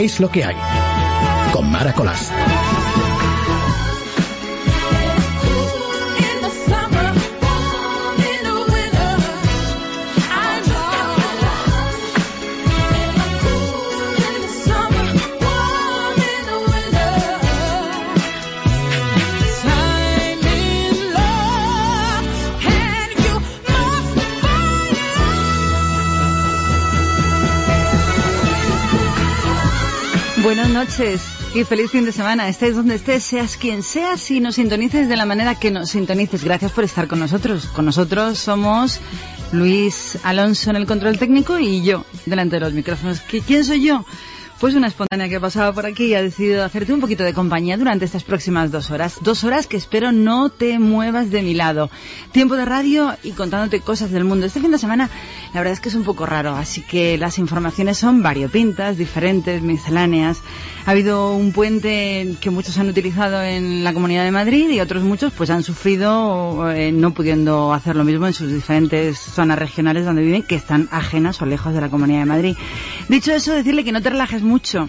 Es lo que hay. Con Mara Colás. Buenas noches y feliz fin de semana. Estés donde estés, seas quien seas y nos sintonices de la manera que nos sintonices. Gracias por estar con nosotros. Con nosotros somos Luis Alonso en el control técnico y yo delante de los micrófonos. ¿Quién soy yo? Pues una espontánea que pasaba por aquí y ha decidido hacerte un poquito de compañía durante estas próximas dos horas. Dos horas que espero no te muevas de mi lado. Tiempo de radio y contándote cosas del mundo. Este fin de semana la verdad es que es un poco raro, así que las informaciones son variopintas, diferentes, misceláneas. Ha habido un puente que muchos han utilizado en la Comunidad de Madrid y otros muchos pues han sufrido eh, no pudiendo hacer lo mismo en sus diferentes zonas regionales donde viven que están ajenas o lejos de la Comunidad de Madrid. Dicho eso, decirle que no te relajes mucho,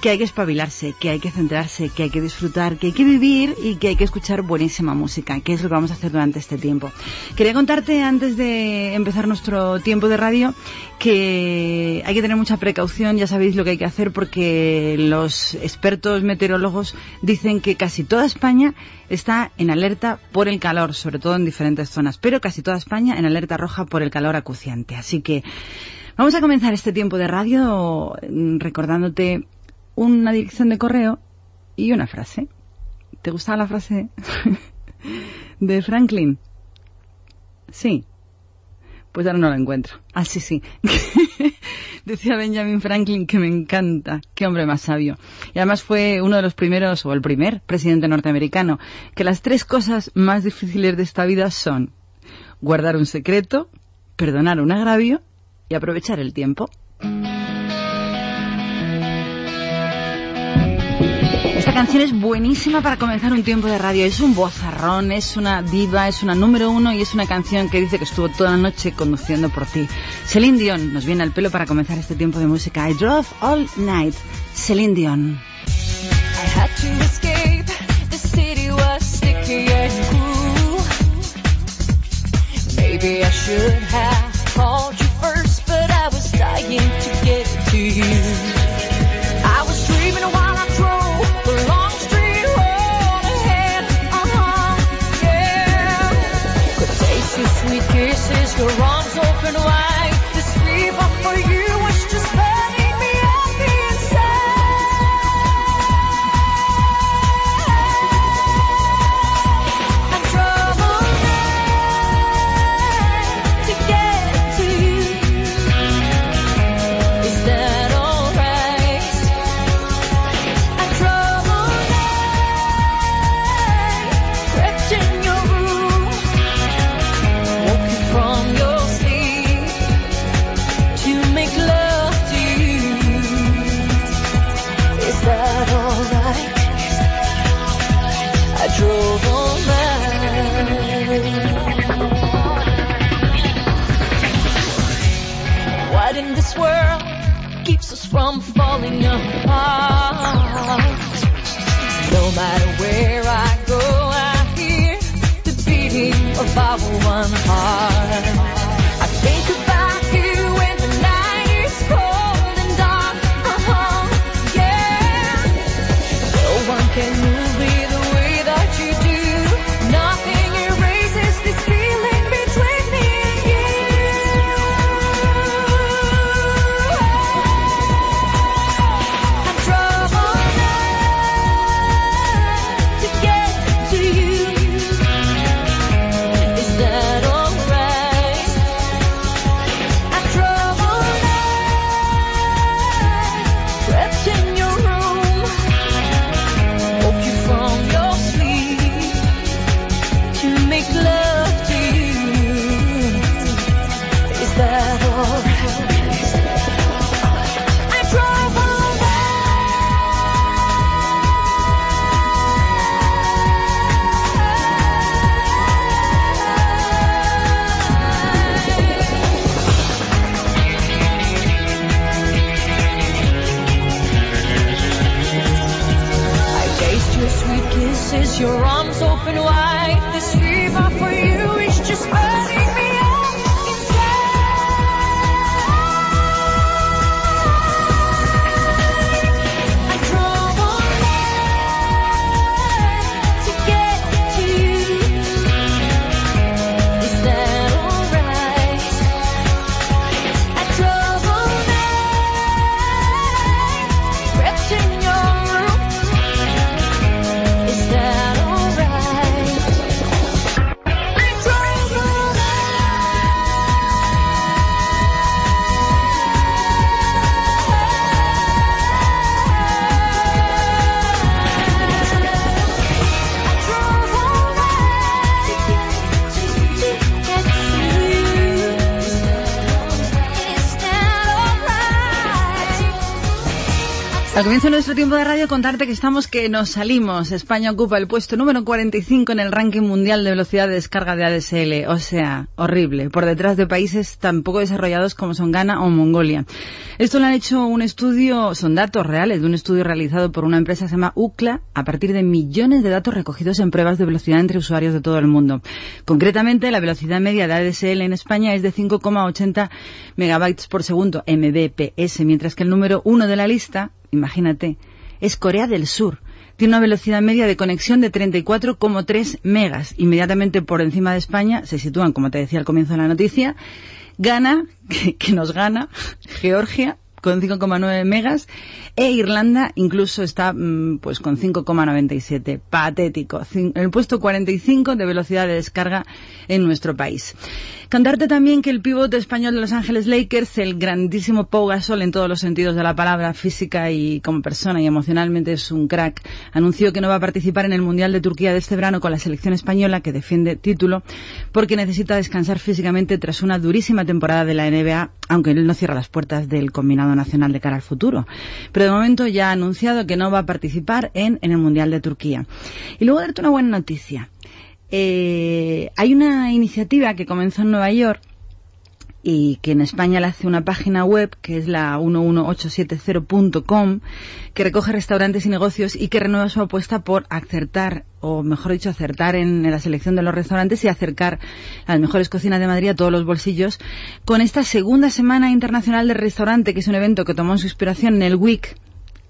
que hay que espabilarse, que hay que centrarse, que hay que disfrutar, que hay que vivir y que hay que escuchar buenísima música, que es lo que vamos a hacer durante este tiempo. Quería contarte antes de empezar nuestro tiempo de radio que hay que tener mucha precaución, ya sabéis lo que hay que hacer porque los expertos meteorólogos dicen que casi toda España está en alerta por el calor, sobre todo en diferentes zonas, pero casi toda España en alerta roja por el calor acuciante. Así que Vamos a comenzar este tiempo de radio mm, recordándote una dirección de correo y una frase. ¿Te gustaba la frase de Franklin? Sí. Pues ahora no la encuentro. Ah, sí, sí. Decía Benjamin Franklin que me encanta. Qué hombre más sabio. Y además fue uno de los primeros, o el primer presidente norteamericano, que las tres cosas más difíciles de esta vida son guardar un secreto, perdonar un agravio y aprovechar el tiempo. Esta canción es buenísima para comenzar un tiempo de radio. Es un bozarrón, es una diva, es una número uno y es una canción que dice que estuvo toda la noche conduciendo por ti. Celine Dion nos viene al pelo para comenzar este tiempo de música. I drove all night. Celine Dion. Called you first. I was dying to get to you. I was dreaming while I drove the long street road ahead. Uh-huh, yeah. Could taste your sweet kisses, your arms open wide. No matter where I go, I hear the beating of our one heart. De nuestro tiempo de radio contarte que estamos que nos salimos. España ocupa el puesto número 45 en el ranking mundial de velocidad de descarga de ADSL. O sea, horrible. Por detrás de países tan poco desarrollados como son Ghana o Mongolia. Esto lo han hecho un estudio, son datos reales de un estudio realizado por una empresa que se llama UCLA a partir de millones de datos recogidos en pruebas de velocidad entre usuarios de todo el mundo. Concretamente, la velocidad media de ADSL en España es de 5,80 megabytes por segundo, mbps, mientras que el número uno de la lista imagínate, es Corea del Sur. Tiene una velocidad media de conexión de 34,3 megas. Inmediatamente por encima de España se sitúan, como te decía al comienzo de la noticia, Ghana, que, nos gana, Georgia, con 5,9 megas e Irlanda incluso está mm, pues con 5,97. Patético. El puesto 45 de velocidad de descarga en nuestro país. Contarte también que el pivote español de Los Ángeles Lakers, el grandísimo Pau Gasol en todos los sentidos de la palabra, física y como persona y emocionalmente es un crack, anunció que no va a participar en el Mundial de Turquía de este verano con la selección española que defiende título porque necesita descansar físicamente tras una durísima temporada de la NBA, aunque él no cierra las puertas del combinado nacional de cara al futuro. Pero de momento ya ha anunciado que no va a participar en, en el Mundial de Turquía. Y luego darte una buena noticia. Eh, hay una iniciativa que comenzó en Nueva York y que en España le hace una página web que es la 11870.com que recoge restaurantes y negocios y que renueva su apuesta por acertar o mejor dicho acertar en, la selección de los restaurantes y acercar las mejores cocinas de Madrid a todos los bolsillos con esta segunda semana internacional de restaurante que es un evento que tomó su inspiración en el WIC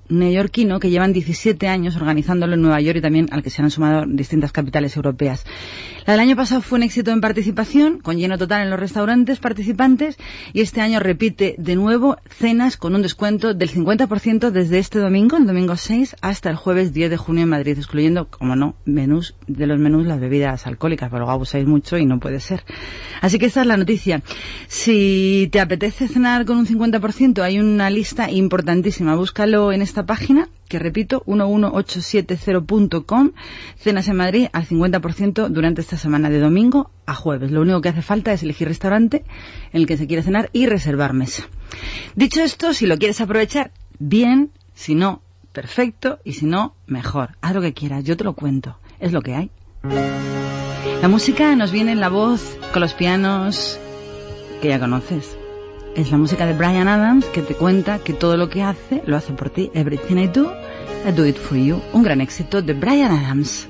neoyorquino que llevan 17 años organizándolo en Nueva York y también al que se han sumado distintas capitales europeas. La del año pasado fue un éxito en participación, con lleno total en los restaurantes participantes, y este año repite de nuevo cenas con un descuento del 50% desde este domingo, el domingo 6, hasta el jueves 10 de junio en Madrid, excluyendo, como no, menús de los menús las bebidas alcohólicas, pero luego abusáis mucho y no puede ser. Así que esta es la noticia. Si te apetece cenar con un 50%, hay una lista importantísima. Búscalo en esta página que repito, 11870.com, cenas en Madrid al 50% durante esta semana de domingo a jueves. Lo único que hace falta es elegir restaurante en el que se quiere cenar y reservar mesa. Dicho esto, si lo quieres aprovechar, bien, si no, perfecto, y si no, mejor. Haz lo que quieras, yo te lo cuento, es lo que hay. La música nos viene en la voz, con los pianos que ya conoces. Es la música de Brian Adams que te cuenta que todo lo que hace lo hace por ti. Everything I do, I do it for you. Un gran éxito de Brian Adams.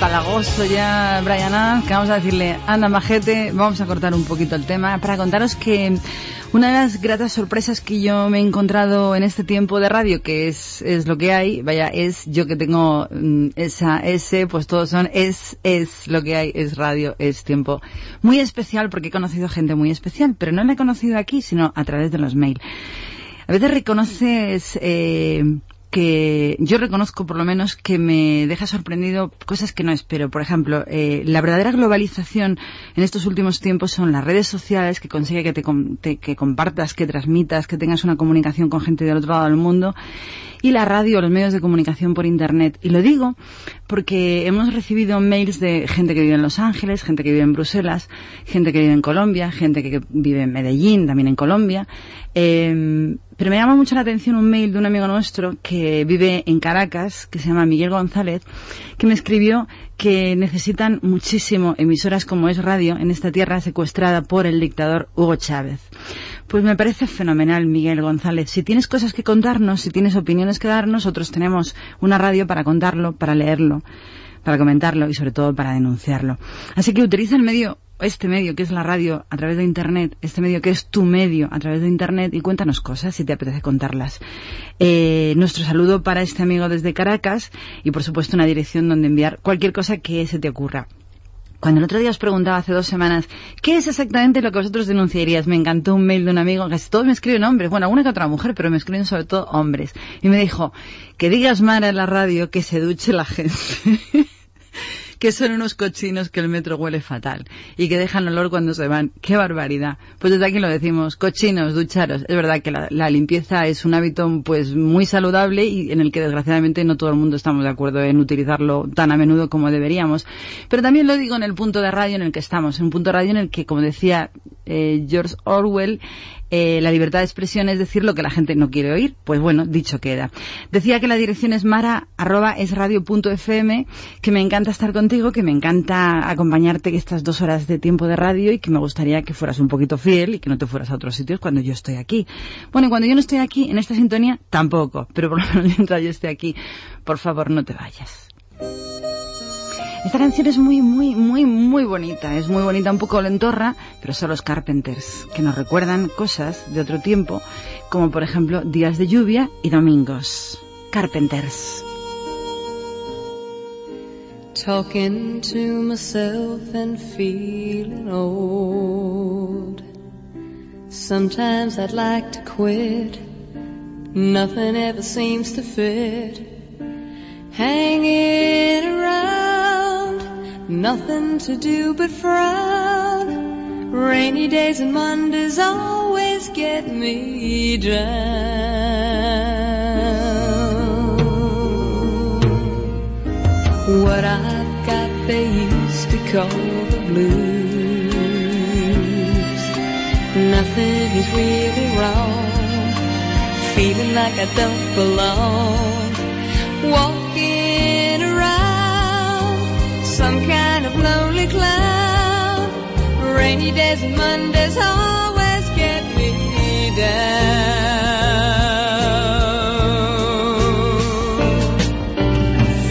Empalagoso ya, Brian que vamos a decirle, anda majete, vamos a cortar un poquito el tema para contaros que una de las gratas sorpresas que yo me he encontrado en este tiempo de radio, que es, es lo que hay, vaya, es yo que tengo mm, esa S, pues todos son, es, es lo que hay, es radio, es tiempo. Muy especial porque he conocido gente muy especial, pero no la he conocido aquí, sino a través de los mails. A veces reconoces, eh, que yo reconozco por lo menos que me deja sorprendido cosas que no espero. Por ejemplo, eh, la verdadera globalización en estos últimos tiempos son las redes sociales que consigue que te, que compartas, que transmitas, que tengas una comunicación con gente del otro lado del mundo y la radio, los medios de comunicación por Internet. Y lo digo porque hemos recibido mails de gente que vive en Los Ángeles, gente que vive en Bruselas, gente que vive en Colombia, gente que vive en Medellín, también en Colombia, eh, pero me llama mucho la atención un mail de un amigo nuestro que vive en Caracas, que se llama Miguel González, que me escribió que necesitan muchísimo emisoras como es radio en esta tierra secuestrada por el dictador Hugo Chávez. Pues me parece fenomenal, Miguel González. Si tienes cosas que contarnos, si tienes opiniones que dar, nosotros tenemos una radio para contarlo, para leerlo, para comentarlo y sobre todo para denunciarlo. Así que utiliza el medio este medio que es la radio a través de Internet, este medio que es tu medio a través de Internet y cuéntanos cosas si te apetece contarlas. Eh, nuestro saludo para este amigo desde Caracas y por supuesto una dirección donde enviar cualquier cosa que se te ocurra. Cuando el otro día os preguntaba hace dos semanas, ¿qué es exactamente lo que vosotros denunciaríais? Me encantó un mail de un amigo, casi todos me escriben hombres, bueno, alguna que otra mujer, pero me escriben sobre todo hombres. Y me dijo, que digas Mara en la radio que se duche la gente. que son unos cochinos que el metro huele fatal y que dejan olor cuando se van. ¡Qué barbaridad! Pues desde aquí lo decimos, cochinos, ducharos. Es verdad que la, limpieza es un hábito pues muy saludable y en el que desgraciadamente no todo el mundo estamos de acuerdo en utilizarlo tan a menudo como deberíamos. Pero también lo digo en el punto de radio en el que estamos, en un punto de radio en el que, como decía eh, George Orwell, eh, la libertad de expresión es decir lo que la gente no quiere oír. Pues bueno, dicho queda. Decía que la dirección es mara que me encanta estar contigo, que me encanta acompañarte estas dos horas de tiempo de radio y que me gustaría que fueras un poquito fiel y que no te fueras a otros sitios cuando yo estoy aquí. Bueno, y cuando yo no estoy aquí en esta sintonía, tampoco, pero por lo menos mientras yo esté aquí, por favor no te vayas. Esta canción es muy, muy, muy, muy bonita. Es muy bonita, un poco lentorra, pero son los Carpenters, que nos recuerdan cosas de otro tiempo, como por ejemplo días de lluvia y domingos. Carpenters. Sometimes I'd like to quit. Nothing ever seems to fit. Hanging around, nothing to do but frown. Rainy days and Mondays always get me down. What I've got they used to call the blues. Nothing is really wrong. Feeling like I don't belong. Walking some kind of lonely cloud. Rainy days and Mondays always get me down.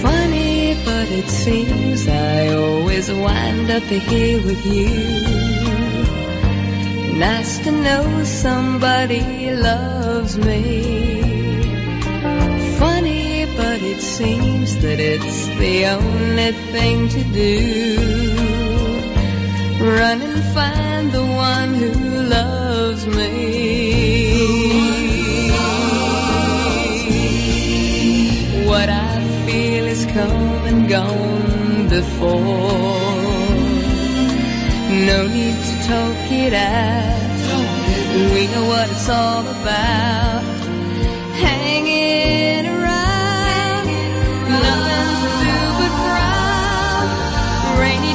Funny, but it seems I always wind up here with you. Nice to know somebody loves me. But it seems that it's the only thing to do. Run and find the one who loves me. What I feel is come and gone before. No need to talk it out. We know what it's all about.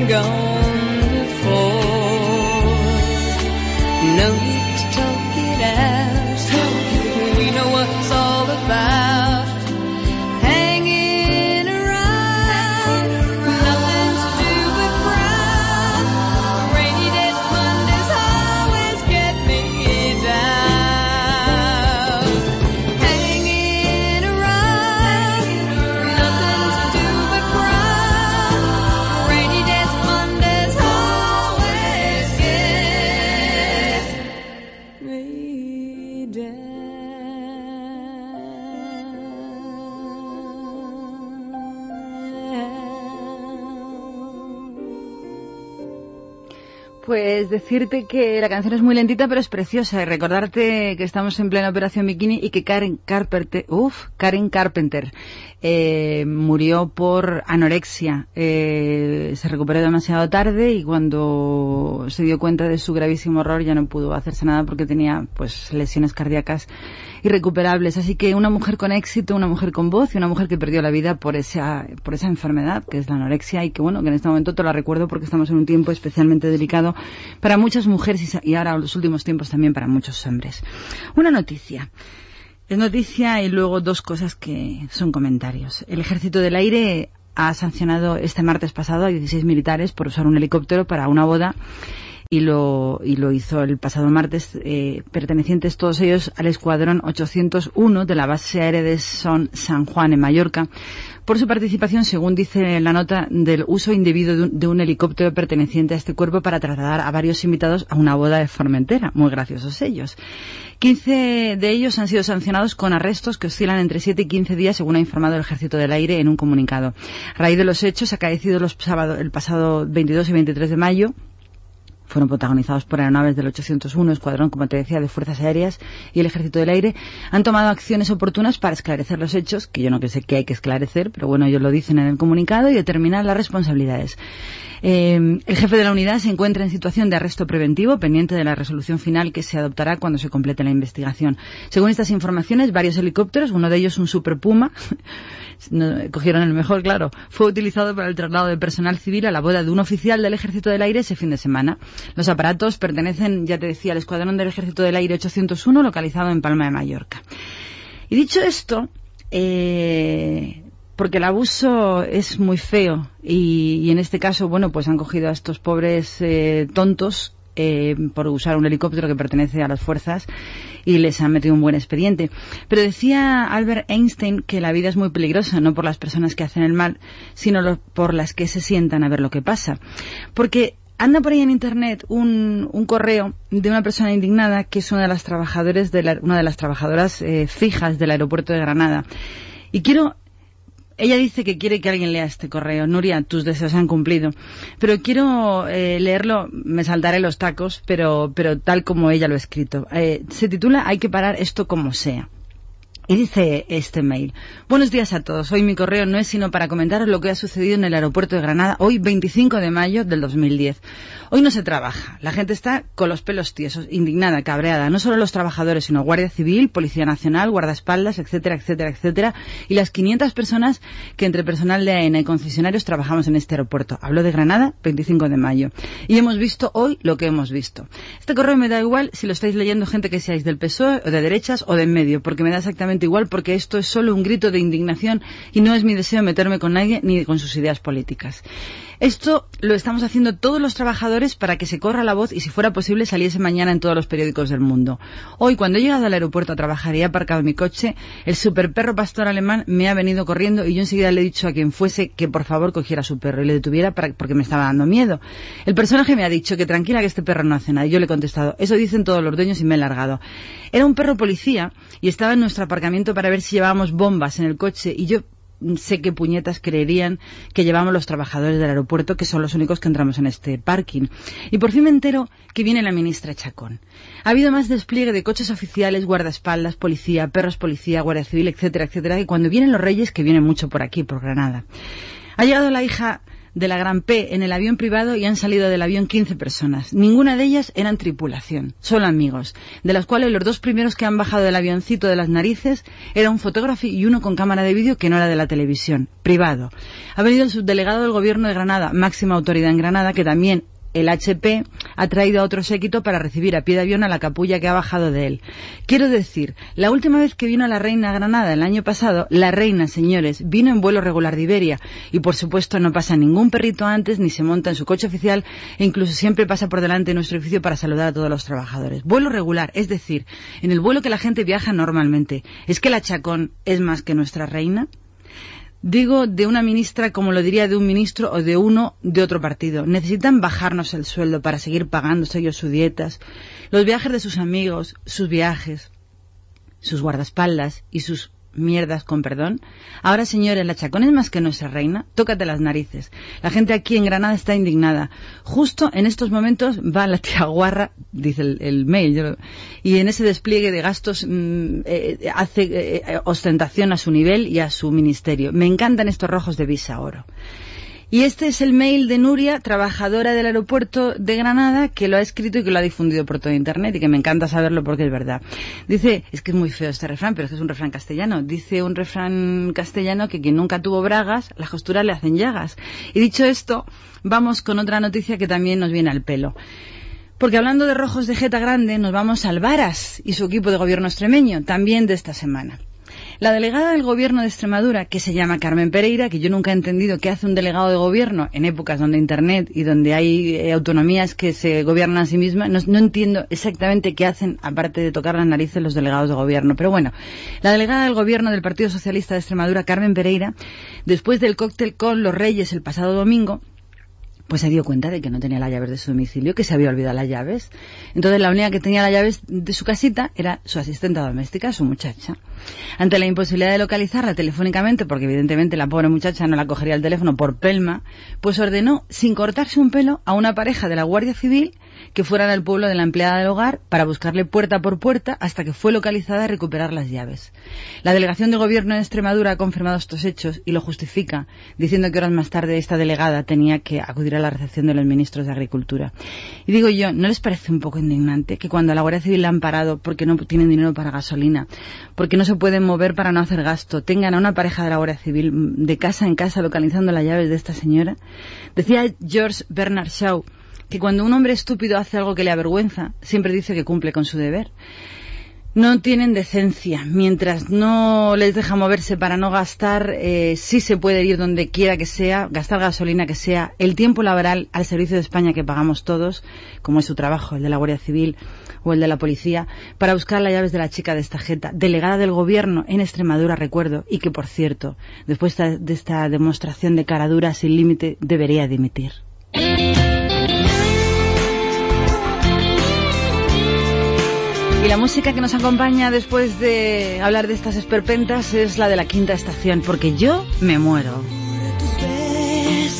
I'm gone. Decirte que la canción es muy lentita pero es preciosa y recordarte que estamos en plena operación bikini y que Karen Carpenter, uf, Karen Carpenter eh, murió por anorexia. Eh, se recuperó demasiado tarde y cuando se dio cuenta de su gravísimo error ya no pudo hacerse nada porque tenía pues lesiones cardíacas irrecuperables. Así que una mujer con éxito, una mujer con voz y una mujer que perdió la vida por esa, por esa enfermedad que es la anorexia y que bueno, que en este momento te la recuerdo porque estamos en un tiempo especialmente delicado para muchas mujeres y y ahora en los últimos tiempos también para muchos hombres. Una noticia. Es noticia y luego dos cosas que son comentarios. El Ejército del Aire ha sancionado este martes pasado a 16 militares por usar un helicóptero para una boda y lo, y lo hizo el pasado martes, eh, pertenecientes todos ellos al Escuadrón 801 de la base aérea de Son San Juan en Mallorca, por su participación, según dice la nota, del uso indebido de un, de un helicóptero perteneciente a este cuerpo para trasladar a varios invitados a una boda de Formentera. Muy graciosos ellos. 15 de ellos han sido sancionados con arrestos que oscilan entre 7 y 15 días, según ha informado el Ejército del Aire en un comunicado. A raíz de los hechos acaecidos los sábado, el pasado 22 y 23 de mayo, fueron protagonizados por aeronaves del 801 Escuadrón, como te decía, de Fuerzas Aéreas y el Ejército del Aire, han tomado acciones oportunas para esclarecer los hechos, que yo no sé qué hay que esclarecer, pero bueno, ellos lo dicen en el comunicado, y determinar las responsabilidades. Eh, el jefe de la unidad se encuentra en situación de arresto preventivo, pendiente de la resolución final que se adoptará cuando se complete la investigación. Según estas informaciones, varios helicópteros, uno de ellos un Super Puma, cogieron el mejor, claro, fue utilizado para el traslado de personal civil a la boda de un oficial del Ejército del Aire ese fin de semana. Los aparatos pertenecen, ya te decía, al Escuadrón del Ejército del Aire 801, localizado en Palma de Mallorca. Y dicho esto, eh, porque el abuso es muy feo y, en este caso, bueno, pues han cogido a estos pobres eh, tontos eh, por usar un helicóptero que pertenece a las fuerzas y les han metido un buen expediente. Pero decía Albert Einstein que la vida es muy peligrosa, no por las personas que hacen el mal, sino por las que se sientan a ver lo que pasa. Porque anda por ahí en internet un, un, correo de una persona indignada que es una de las trabajadores de la, una de las trabajadoras eh, fijas del aeropuerto de Granada Y quiero ella dice que quiere que alguien lea este correo. Nuria, tus deseos se han cumplido. Pero quiero eh, leerlo, me saltaré los tacos, pero, pero tal como ella lo ha escrito. Eh, se titula Hay que parar esto como sea. Y dice este mail, buenos días a todos. Hoy mi correo no es sino para comentaros lo que ha sucedido en el aeropuerto de Granada hoy 25 de mayo del 2010. Hoy no se trabaja. La gente está con los pelos tiesos, indignada, cabreada. No solo los trabajadores, sino Guardia Civil, Policía Nacional, guardaespaldas, etcétera, etcétera, etcétera. Y las 500 personas que entre personal de AENA y concesionarios trabajamos en este aeropuerto. Hablo de Granada, 25 de mayo. Y hemos visto hoy lo que hemos visto. Este correo me da igual si lo estáis leyendo gente que seáis del PSOE o de derechas o de en medio, porque me da exactamente igual porque esto es solo un grito de indignación y no es mi deseo meterme con nadie ni con sus ideas políticas. Esto lo estamos haciendo todos los trabajadores para que se corra la voz y si fuera posible saliese mañana en todos los periódicos del mundo. Hoy, cuando he llegado al aeropuerto a trabajar y he aparcado mi coche, el super perro pastor alemán me ha venido corriendo y yo enseguida le he dicho a quien fuese que por favor cogiera a su perro y le detuviera porque me estaba dando miedo. El personaje me ha dicho que tranquila que este perro no hace nada y yo le he contestado, eso dicen todos los dueños y me he largado. Era un perro policía y estaba en nuestro aparcamiento para ver si llevábamos bombas en el coche y yo sé que puñetas creerían que llevamos los trabajadores del aeropuerto, que son los únicos que entramos en este parking. Y por fin me entero que viene la ministra Chacón. Ha habido más despliegue de coches oficiales, guardaespaldas, policía, perros policía, guardia civil, etcétera, etcétera, que cuando vienen los reyes, que vienen mucho por aquí, por Granada. Ha llegado la hija de la Gran P en el avión privado y han salido del avión 15 personas. Ninguna de ellas eran tripulación, solo amigos, de las cuales los dos primeros que han bajado del avioncito de las narices era un fotógrafo y uno con cámara de vídeo que no era de la televisión, privado. Ha venido el subdelegado del gobierno de Granada, máxima autoridad en Granada, que también el HP ha traído a otro séquito para recibir a pie de avión a la capulla que ha bajado de él. Quiero decir, la última vez que vino la reina a Granada el año pasado, la reina, señores, vino en vuelo regular de Iberia y por supuesto no pasa ningún perrito antes ni se monta en su coche oficial e incluso siempre pasa por delante de nuestro edificio para saludar a todos los trabajadores. Vuelo regular, es decir, en el vuelo que la gente viaja normalmente. ¿Es que la Chacón es más que nuestra reina? Digo de una ministra como lo diría de un ministro o de uno de otro partido. Necesitan bajarnos el sueldo para seguir pagándose ellos sus dietas, los viajes de sus amigos, sus viajes, sus guardaespaldas y sus mierdas con perdón. Ahora, señores, la Chacón es más que nuestra reina. Tócate las narices. La gente aquí en Granada está indignada. Justo en estos momentos va la tía Guarra, dice el, mail, y en ese despliegue de gastos mm, eh, hace eh, ostentación a su nivel y a su ministerio. Me encantan estos rojos de visa oro. Y este es el mail de Nuria, trabajadora del aeropuerto de Granada, que lo ha escrito y que lo ha difundido por todo Internet y que me encanta saberlo porque es verdad. Dice, es que es muy feo este refrán, pero es que es un refrán castellano. Dice un refrán castellano que quien nunca tuvo bragas, las costuras le hacen llagas. Y dicho esto, vamos con otra noticia que también nos viene al pelo. Porque hablando de rojos de jeta grande, nos vamos al Varas y su equipo de gobierno extremeño, también de esta semana. La delegada del gobierno de Extremadura, que se llama Carmen Pereira, que yo nunca he entendido qué hace un delegado de gobierno en épocas donde Internet y donde hay eh, autonomías que se gobiernan a sí mismas, no, entiendo exactamente qué hacen, aparte de tocar las narices los delegados de gobierno. Pero bueno, la delegada del gobierno del Partido Socialista de Extremadura, Carmen Pereira, después del cóctel con los Reyes el pasado domingo, pues se dio cuenta de que no tenía las llaves de su domicilio, que se había olvidado las llaves. Entonces la única que tenía las llaves de su casita era su asistente doméstica, su muchacha. Ante la imposibilidad de localizarla telefónicamente, porque evidentemente la pobre muchacha no la cogería el teléfono por pelma, pues ordenó, sin cortarse un pelo, a una pareja de la Guardia Civil que fueran al pueblo de la empleada del hogar para buscarle puerta por puerta hasta que fue localizada y recuperar las llaves. La delegación de gobierno de Extremadura ha confirmado estos hechos y lo justifica, diciendo que horas más tarde esta delegada tenía que acudir a la recepción de los ministros de Agricultura. Y digo yo, ¿no les parece un poco indignante que cuando la Guardia Civil la han parado porque no tienen dinero para gasolina, porque no se pueden mover para no hacer gasto, tengan a una pareja de la Guardia Civil de casa en casa localizando las llaves de esta señora? Decía George Bernard Shaw que cuando un hombre estúpido hace algo que le avergüenza, siempre dice que cumple con su deber. No tienen decencia. Mientras no les deja moverse para no gastar, eh, sí se puede ir donde quiera que sea, gastar gasolina que sea, el tiempo laboral al servicio de España que pagamos todos, como es su trabajo, el de la Guardia Civil o el de la policía, para buscar las llaves de la chica de esta jeta, delegada del gobierno en Extremadura, recuerdo, y que, por cierto, después de esta demostración de cara dura sin límite, debería dimitir. La música que nos acompaña después de hablar de estas esperpentas es la de la quinta estación, porque yo me muero.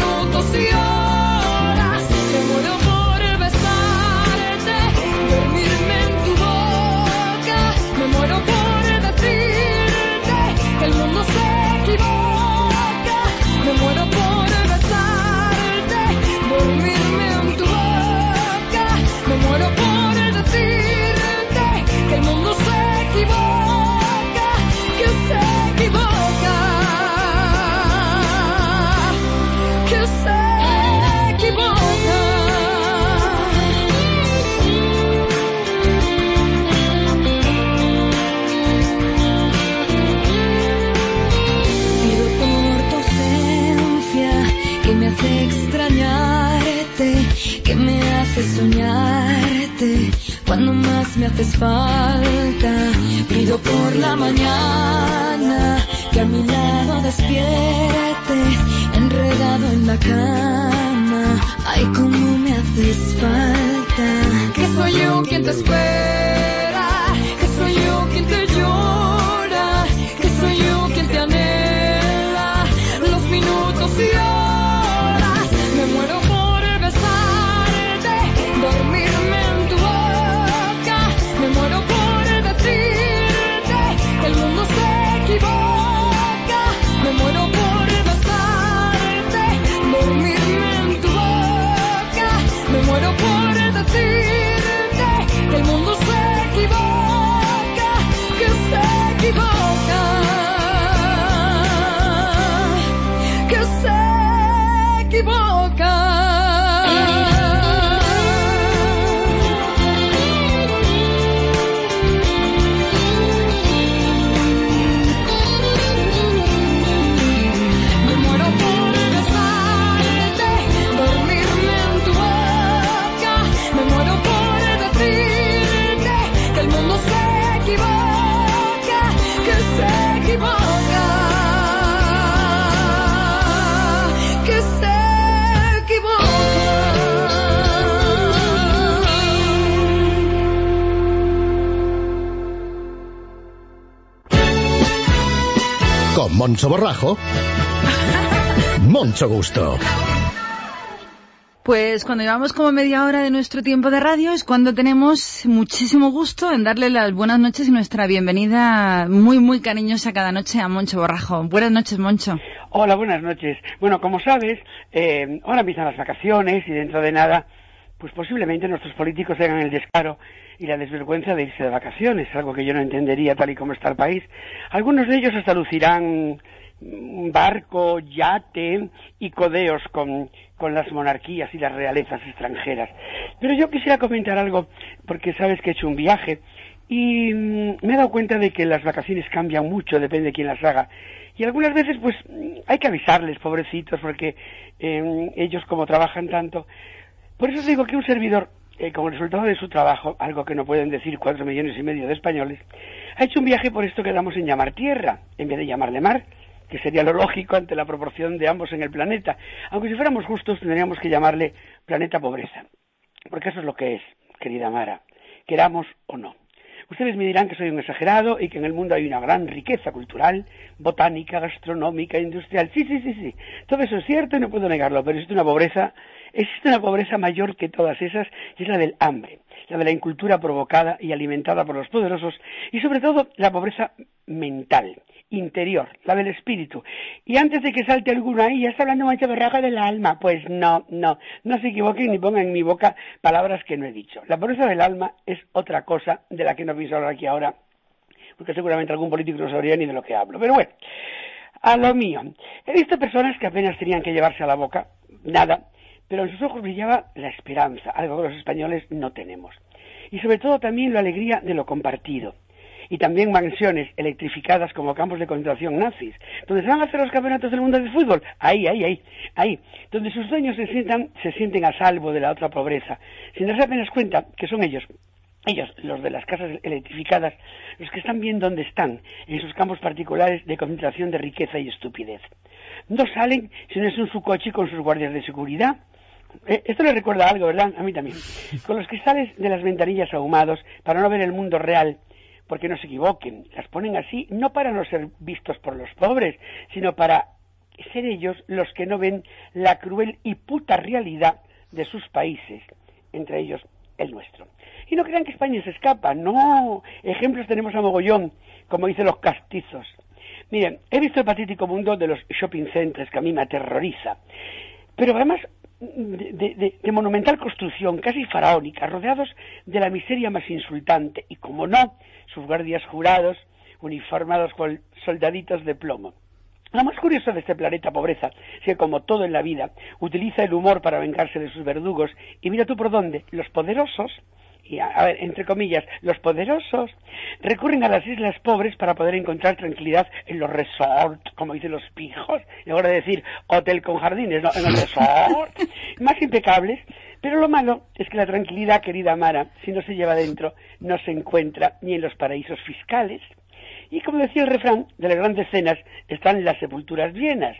minutos y horas, hace extrañarte, que me hace soñarte cuando más me haces falta. Pido por la mañana que a mi lado despiertes, enredado en la cama. Ay, cómo me haces falta. Que soy yo quien te espera, Moncho Borrajo. Moncho Gusto. Pues cuando llevamos como media hora de nuestro tiempo de radio es cuando tenemos muchísimo gusto en darle las buenas noches y nuestra bienvenida muy, muy cariñosa cada noche a Moncho Borrajo. Buenas noches, Moncho. Hola, buenas noches. Bueno, como sabes, eh, ahora empiezan las vacaciones y dentro de nada, pues posiblemente nuestros políticos tengan el descaro y la desvergüenza de irse de vacaciones, algo que yo no entendería tal y como está el país. Algunos de ellos hasta lucirán barco, yate y codeos con, con las monarquías y las realezas extranjeras. Pero yo quisiera comentar algo, porque sabes que he hecho un viaje y mm, me he dado cuenta de que las vacaciones cambian mucho, depende de quién las haga. Y algunas veces, pues, hay que avisarles, pobrecitos, porque eh, ellos como trabajan tanto. Por eso digo que un servidor, eh, como resultado de su trabajo, algo que no pueden decir cuatro millones y medio de españoles, ha hecho un viaje por esto que damos en llamar tierra, en vez de llamarle mar, que sería lo lógico ante la proporción de ambos en el planeta. Aunque si fuéramos justos, tendríamos que llamarle planeta pobreza. Porque eso es lo que es, querida Mara, queramos o no. Ustedes me dirán que soy un exagerado y que en el mundo hay una gran riqueza cultural, botánica, gastronómica, industrial. Sí, sí, sí, sí. Todo eso es cierto y no puedo negarlo, pero existe una pobreza, existe una pobreza mayor que todas esas y es la del hambre, la de la incultura provocada y alimentada por los poderosos y sobre todo la pobreza mental, interior, la del espíritu. Y antes de que salte alguno ahí, ya está hablando Mancha Berraga del alma. Pues no, no, no se equivoquen ni pongan en mi boca palabras que no he dicho. La pobreza del alma es otra cosa de la que no pienso hablar aquí ahora, porque seguramente algún político no sabría ni de lo que hablo. Pero bueno, a lo mío. He visto personas que apenas tenían que llevarse a la boca, nada, pero en sus ojos brillaba la esperanza, algo que los españoles no tenemos. Y sobre todo también la alegría de lo compartido. y también mansiones electrificadas como campos de concentración nazis. Donde se van a hacer los campeonatos del mundo de fútbol, ahí, ahí, ahí, ahí. Donde sus dueños se sientan, se sienten a salvo de la otra pobreza, sin darse apenas cuenta que son ellos ellos, los de las casas electrificadas, los que están bien donde están, en sus campos particulares de concentración de riqueza y estupidez. No salen si no es en su coche con sus guardias de seguridad. Eh, esto le recuerda algo, ¿verdad? A mí también. Con los cristales de las ventanillas ahumados para no ver el mundo real, porque no se equivoquen. Las ponen así no para no ser vistos por los pobres, sino para ser ellos los que no ven la cruel y puta realidad de sus países, entre ellos el nuestro. Y no crean que España se escapa, no. Ejemplos tenemos a mogollón, como dicen los castizos. Miren, he visto el patético mundo de los shopping centers que a mí me aterroriza. Pero además de, monumental construcción, casi faraónica, rodeados de la miseria más insultante, y como no, sus guardias jurados, uniformados con soldaditos de plomo. Lo más curioso de este planeta pobreza es que, como todo en la vida, utiliza el humor para vengarse de sus verdugos, y mira tú por dónde, los poderosos y a, ver, entre comillas, los poderosos recurren a las islas pobres para poder encontrar tranquilidad en los resorts, como dicen los pijos, y ahora decir hotel con jardines, no, en los resorts, más impecables, pero lo malo es que la tranquilidad, querida Mara, si no se lleva dentro, no se encuentra ni en los paraísos fiscales, y como decía el refrán, de las grandes cenas están las sepulturas llenas,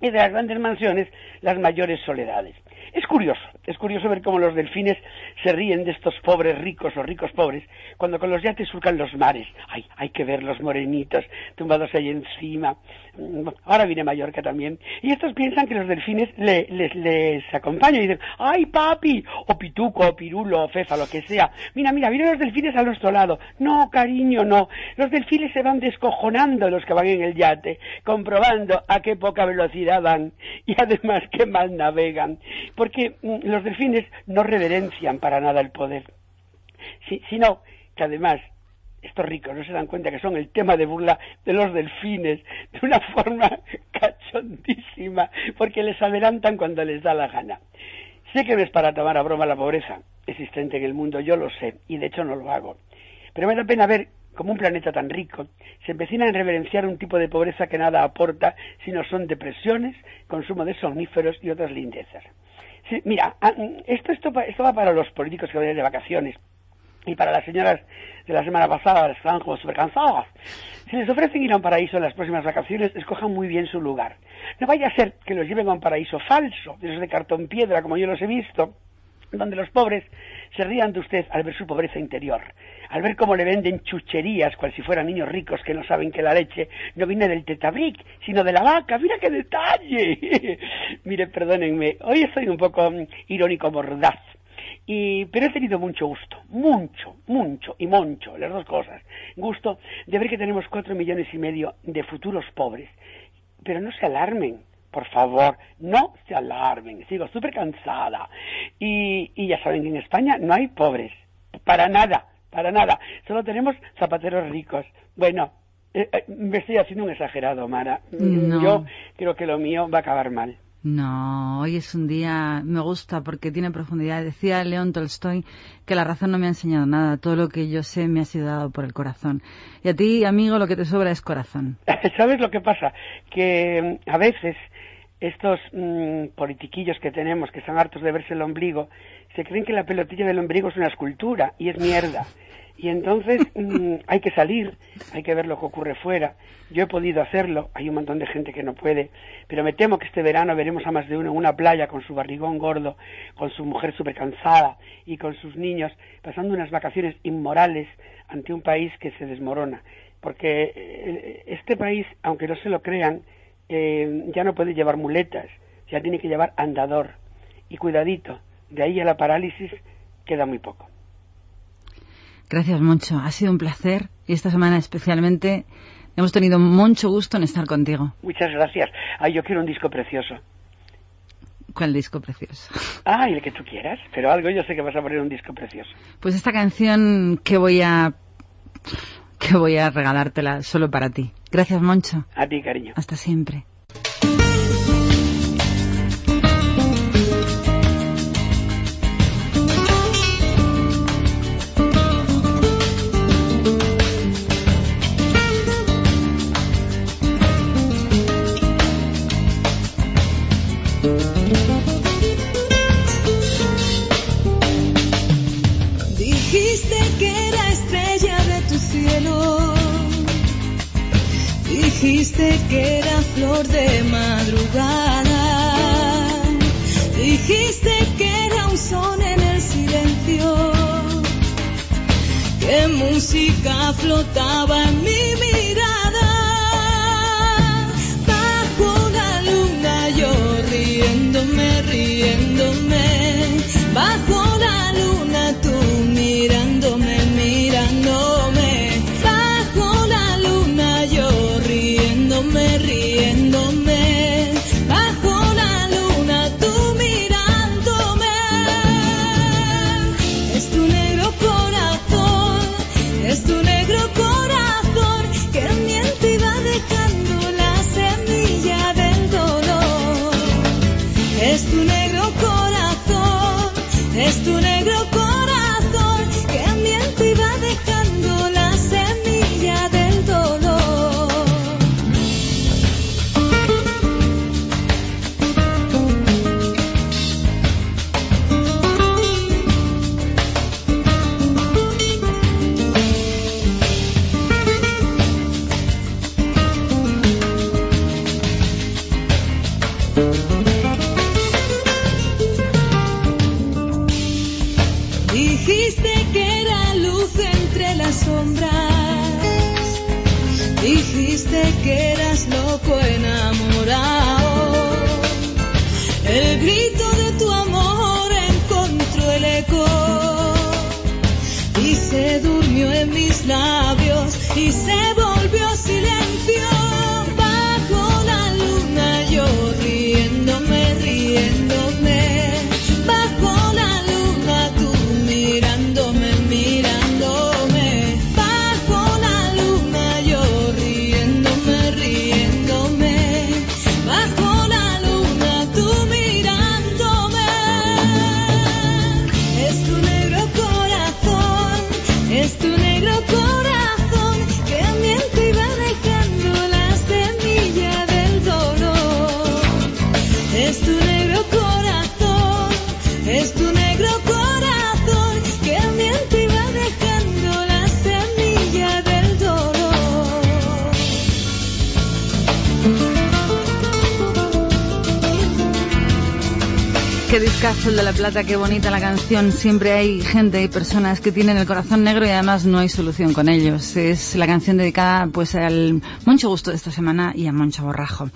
y de las grandes mansiones las mayores soledades. Es curioso, es curioso ver cómo los delfines se ríen de estos pobres ricos o ricos pobres cuando con los yates surcan los mares. Ay, hay que ver los morenitos tumbados ahí encima. Mm, ahora viene Mallorca también. Y estos piensan que los delfines les, les acompañan y dicen, ay papi, o pituco, o pirulo, o fefa, lo que sea. Mira, mira, vienen los delfines a nuestro lado. No, cariño, no. Los delfines se van descojonando los que van en el yate, comprobando a qué poca velocidad van y además qué mal navegan porque mm, los delfines no reverencian para nada el poder, sino que además estos ricos no se dan cuenta que son el tema de burla de los delfines de una forma cachondísima, porque les adelantan cuando les da la gana. Sé que no es para tomar a broma la pobreza existente en el mundo, yo lo sé, y de hecho no lo hago. Pero me da pena ver cómo un planeta tan rico se empecina a reverenciar un tipo de pobreza que nada aporta, sino son depresiones, consumo de somníferos y otras lindezas mira, ah, esto, esto, va para los políticos que vayan de vacaciones y para las señoras de la semana pasada, las estaban como súper cansadas. Si les ofrecen ir a un paraíso en las próximas vacaciones, escojan muy bien su lugar. No vaya a ser que los lleven a un paraíso falso, de esos de cartón piedra, como yo los he visto, donde los pobres se rían de usted al ver su pobreza interior, al ver cómo le venden chucherías, cual si fueran niños ricos que no saben que la leche no viene del tetabric, sino de la vaca. ¡Mira qué detalle! Mire, perdónenme, hoy estoy un poco mm, irónico mordaz. Y, pero he tenido mucho gusto, mucho, mucho y mucho, las dos cosas. Gusto de ver que tenemos cuatro millones y medio de futuros pobres. Pero no se alarmen, por favor, no se alarmen, sigo súper cansada. Y, y, ya saben que en España no hay pobres, para nada, para nada. Solo tenemos zapateros ricos. Bueno, eh, eh, me estoy haciendo un exagerado, Mara. Yo creo que lo mío va a acabar mal. No, hoy es un día, me gusta porque tiene profundidad. Decía León Tolstoy que la razón no me ha enseñado nada, todo lo que yo sé me ha sido dado por el corazón. Y a ti, amigo, lo que te sobra es corazón. ¿Sabes lo que pasa? Que mm, a veces estos mm, politiquillos que tenemos, que están hartos de verse el ombligo, se creen que la pelotilla del ombligo es una escultura y es mierda. Y entonces mm, hay que salir, hay que ver lo que ocurre fuera. Yo he podido hacerlo, hay un montón de gente que no puede, pero me temo que este verano veremos a más de uno en una playa con su barrigón gordo, con su mujer súper cansada y con sus niños, pasando unas vacaciones inmorales ante un país que se desmorona. Porque eh, este país, aunque no se lo crean, eh, ya no puede llevar muletas, ya tiene que llevar andador. Y cuidadito, de ahí a la parálisis queda muy poco. Gracias mucho, ha sido un placer y esta semana especialmente hemos tenido mucho gusto en estar contigo. Muchas gracias. Ay, yo quiero un disco precioso. ¿Cuál disco precioso? Ah, el que tú quieras, pero algo yo sé que vas a poner un disco precioso. Pues esta canción que voy a que voy a regalártela solo para ti. Gracias, Moncho. A ti, cariño. Hasta siempre. Dijiste que era flor de madrugada. Dijiste que era un son en el silencio. Que música flotaba en mi mirada. Bajo la luna yo riéndome, riéndome. Bajo Plata, qué bonita la canción. Siempre hay gente y personas que tienen el corazón negro y además no hay solución con ellos. Es la canción dedicada pues al Moncho Gusto de esta semana y a Moncho Borrajo.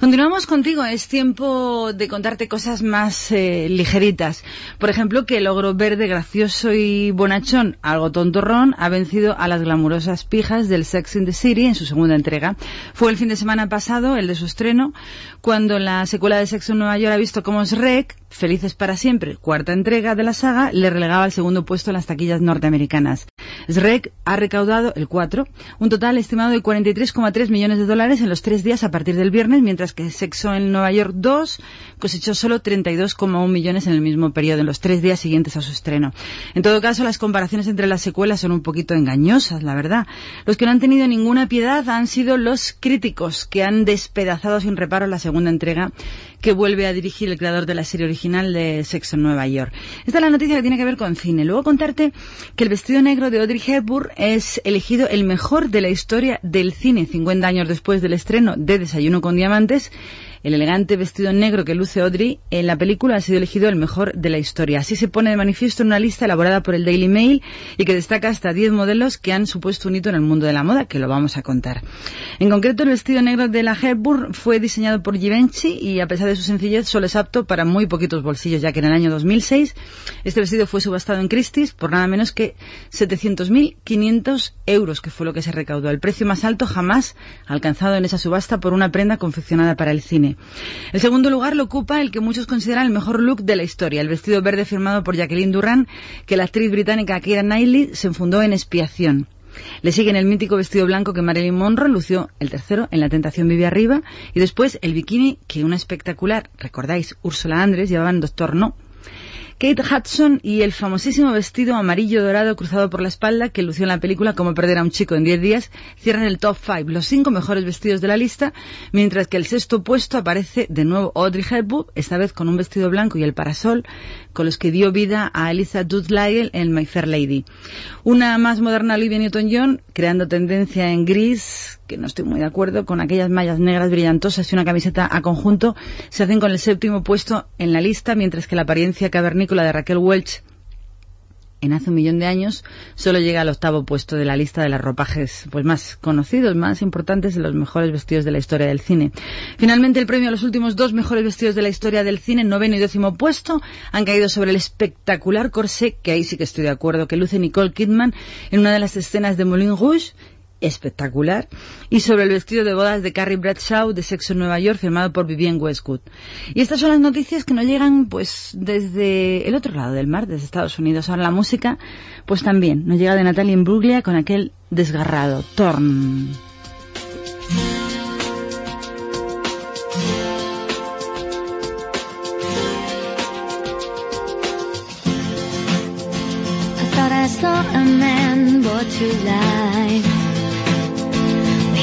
Continuamos contigo. Es tiempo de contarte cosas más eh, ligeritas. Por ejemplo, que el ogro verde gracioso y bonachón, algo tontorrón, ha vencido a las glamurosas pijas del Sex in the City en su segunda entrega. Fue el fin de semana pasado, el de su estreno, cuando la secuela de Sexo en Nueva York ha visto cómo Shrek, Felices para siempre, cuarta entrega de la saga, le relegaba al segundo puesto en las taquillas norteamericanas. Shrek ha recaudado, el 4, un total estimado de 43,3 millones de dólares en los tres días a partir del viernes, mientras que Sexo en Nueva York 2 cosechó solo 32,1 millones en el mismo periodo, en los tres días siguientes a su estreno. En todo caso, las comparaciones entre las secuelas son un poquito engañosas, la verdad. Los que no han tenido ninguna piedad han sido los críticos, que han despedazado sin reparo la segunda entrega que vuelve a dirigir el creador de la serie original de Sexo en Nueva York. Esta es la noticia que tiene que ver con cine. Luego contarte que el vestido negro de Audrey Hepburn es elegido el mejor de la historia del cine 50 años después del estreno de Desayuno con Diamantes. El elegante vestido negro que luce Audrey en la película ha sido elegido el mejor de la historia. Así se pone de manifiesto en una lista elaborada por el Daily Mail y que destaca hasta 10 modelos que han supuesto un hito en el mundo de la moda, que lo vamos a contar. En concreto, el vestido negro de la Hepburn fue diseñado por Givenchy y a pesar de su sencillez solo es apto para muy poquitos bolsillos, ya que en el año 2006 este vestido fue subastado en Christie's por nada menos que 700.500 euros, que fue lo que se recaudó, el precio más alto jamás alcanzado en esa subasta por una prenda confeccionada para el cine. El segundo lugar lo ocupa el que muchos consideran el mejor look de la historia, el vestido verde firmado por Jacqueline Duran, que la actriz británica Keira Knightley se enfundó en expiación. Le siguen el mítico vestido blanco que Marilyn Monroe lució el tercero en La Tentación Vive Arriba y después el bikini que una espectacular, recordáis, Úrsula Andrés llevaba en Doctor No. Kate Hudson y el famosísimo vestido amarillo dorado cruzado por la espalda que lució en la película Como perder a un chico en 10 días cierran el top 5, los cinco mejores vestidos de la lista, mientras que el sexto puesto aparece de nuevo Audrey Hepburn, esta vez con un vestido blanco y el parasol, con los que dio vida a Eliza Doolittle en My Fair Lady. Una más moderna Olivia Newton-John, creando tendencia en gris, que no estoy muy de acuerdo, con aquellas mallas negras brillantosas y una camiseta a conjunto, se hacen con el séptimo puesto en la lista, mientras que la apariencia cavernícola de Raquel Welch en hace un millón de años solo llega al octavo puesto de la lista de los ropajes pues más conocidos, más importantes de los mejores vestidos de la historia del cine. Finalmente el premio a los últimos dos mejores vestidos de la historia del cine, noveno y décimo puesto, han caído sobre el espectacular corsé, que ahí sí que estoy de acuerdo, que luce Nicole Kidman en una de las escenas de Moulin Rouge espectacular, y sobre el vestido de bodas de Carrie Bradshaw de Sexo en Nueva York, firmado por Vivienne Westwood. Y estas son las noticias que nos llegan, pues, desde el otro lado del mar, desde Estados Unidos. Ahora la música, pues también, nos llega de Natalia Imbruglia con aquel desgarrado, Torn.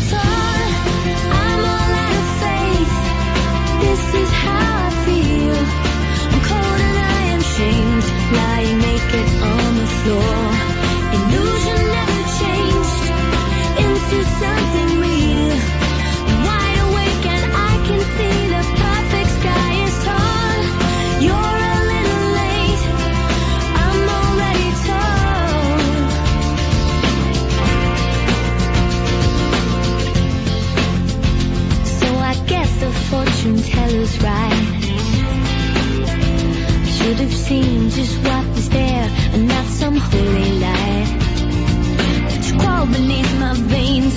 sorry. Teller's right. Should have seen just what was there and not some holy light. But you crawl beneath my veins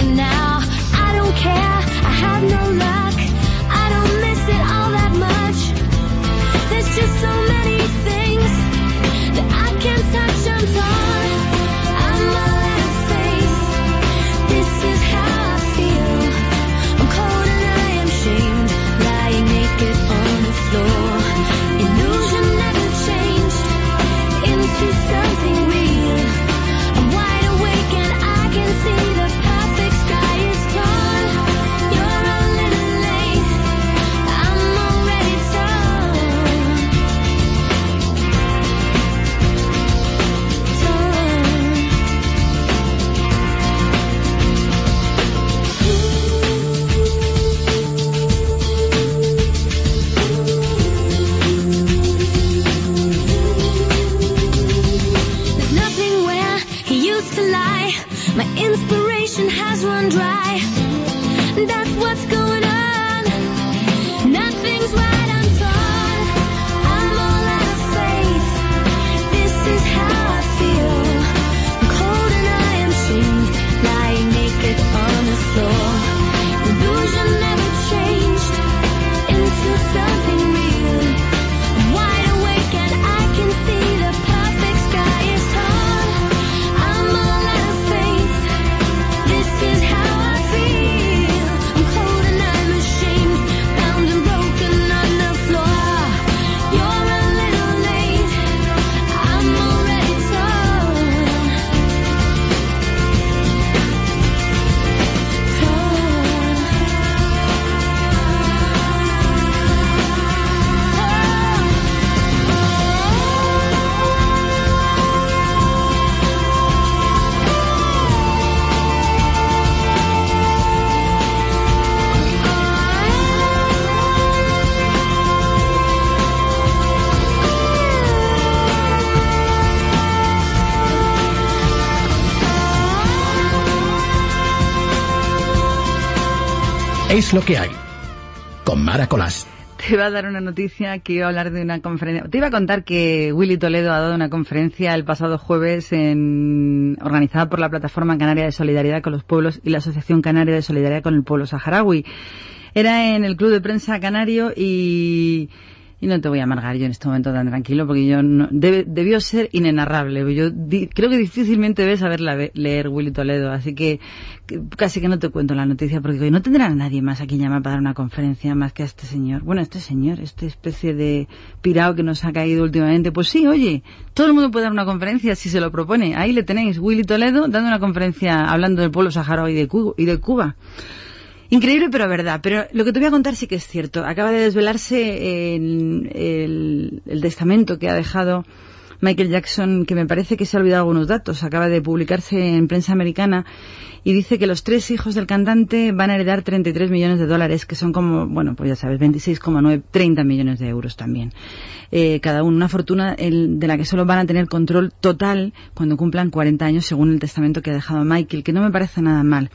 inspiration has run dry. That's what's going Lo que hay. Con Mara Colás. te iba a dar una noticia que iba a hablar de una conferencia. Te iba a contar que Willy Toledo ha dado una conferencia el pasado jueves en, organizada por la Plataforma Canaria de Solidaridad con los Pueblos y la Asociación Canaria de Solidaridad con el Pueblo Saharaui. Era en el Club de Prensa Canario y y no te voy a amargar yo en este momento tan tranquilo porque yo no, debe, debió ser inenarrable. Yo di, creo que difícilmente ves saberla leer Willy Toledo, así que, casi que no te cuento la noticia porque no tendrá nadie más a quien llamar para dar una conferencia más que a este señor. Bueno, este señor, esta especie de pirao que nos ha caído últimamente. Pues sí, oye, todo el mundo puede dar una conferencia si se lo propone. Ahí le tenéis, Willy Toledo dando una conferencia hablando del pueblo saharaui y de Cuba. Increíble, pero verdad. Pero lo que te voy a contar sí que es cierto. Acaba de desvelarse el, el, el testamento que ha dejado Michael Jackson, que me parece que se ha olvidado algunos datos. Acaba de publicarse en prensa americana y dice que los tres hijos del cantante van a heredar 33 millones de dólares, que son como, bueno, pues ya sabes, 26,9, 30 millones de euros también. Eh, cada uno, una fortuna de la que solo van a tener control total cuando cumplan 40 años, según el testamento que ha dejado Michael, que no me parece nada mal.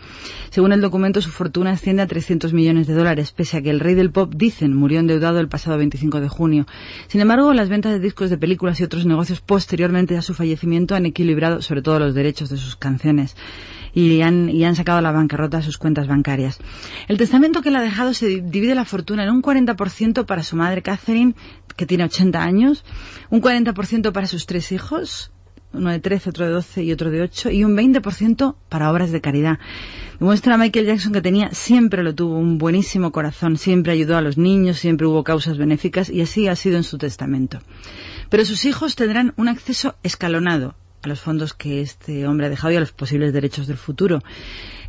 Según el documento, su fortuna asciende a 300 millones de dólares, pese a que el rey del pop, dicen, murió endeudado el pasado 25 de junio. Sin embargo, las ventas de discos de películas y otros negocios posteriormente a su fallecimiento han equilibrado sobre todo los derechos de sus canciones y han, y han sacado a la bancarrota sus cuentas bancarias. El testamento que le ha dejado se divide la fortuna en un 40% para su madre Catherine, que tiene 80 años, un 40% para sus tres hijos, uno de 13, otro de 12 y otro de 8, y un 20% para obras de caridad. Demuestra a Michael Jackson que tenía, siempre lo tuvo, un buenísimo corazón, siempre ayudó a los niños, siempre hubo causas benéficas, y así ha sido en su testamento. Pero sus hijos tendrán un acceso escalonado los fondos que este hombre ha dejado y a los posibles derechos del futuro,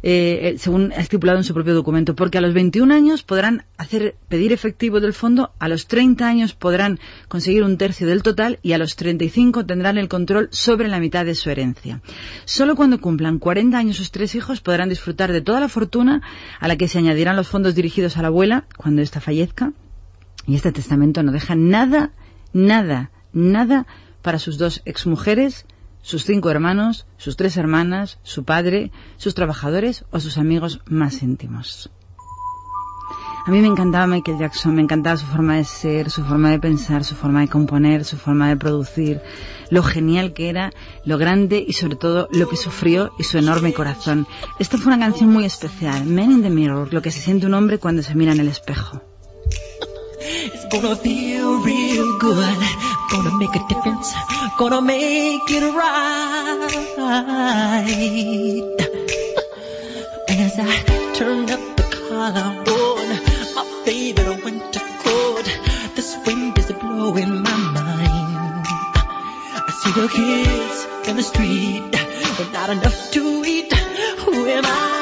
eh, según ha estipulado en su propio documento, porque a los 21 años podrán hacer pedir efectivo del fondo, a los 30 años podrán conseguir un tercio del total y a los 35 tendrán el control sobre la mitad de su herencia. Solo cuando cumplan 40 años sus tres hijos podrán disfrutar de toda la fortuna a la que se añadirán los fondos dirigidos a la abuela cuando ésta fallezca. Y este testamento no deja nada, nada, nada para sus dos exmujeres, sus cinco hermanos, sus tres hermanas, su padre, sus trabajadores o sus amigos más íntimos. A mí me encantaba Michael Jackson, me encantaba su forma de ser, su forma de pensar, su forma de componer, su forma de producir, lo genial que era, lo grande y sobre todo lo que sufrió y su enorme corazón. Esta fue una canción muy especial, Men in the Mirror, lo que se siente un hombre cuando se mira en el espejo. It's gonna feel real good. Gonna make a difference. Gonna make it right. As I turn up the collar on my favorite winter coat, this wind is blowing my mind. I see the kids in the street with not enough to eat. Who am I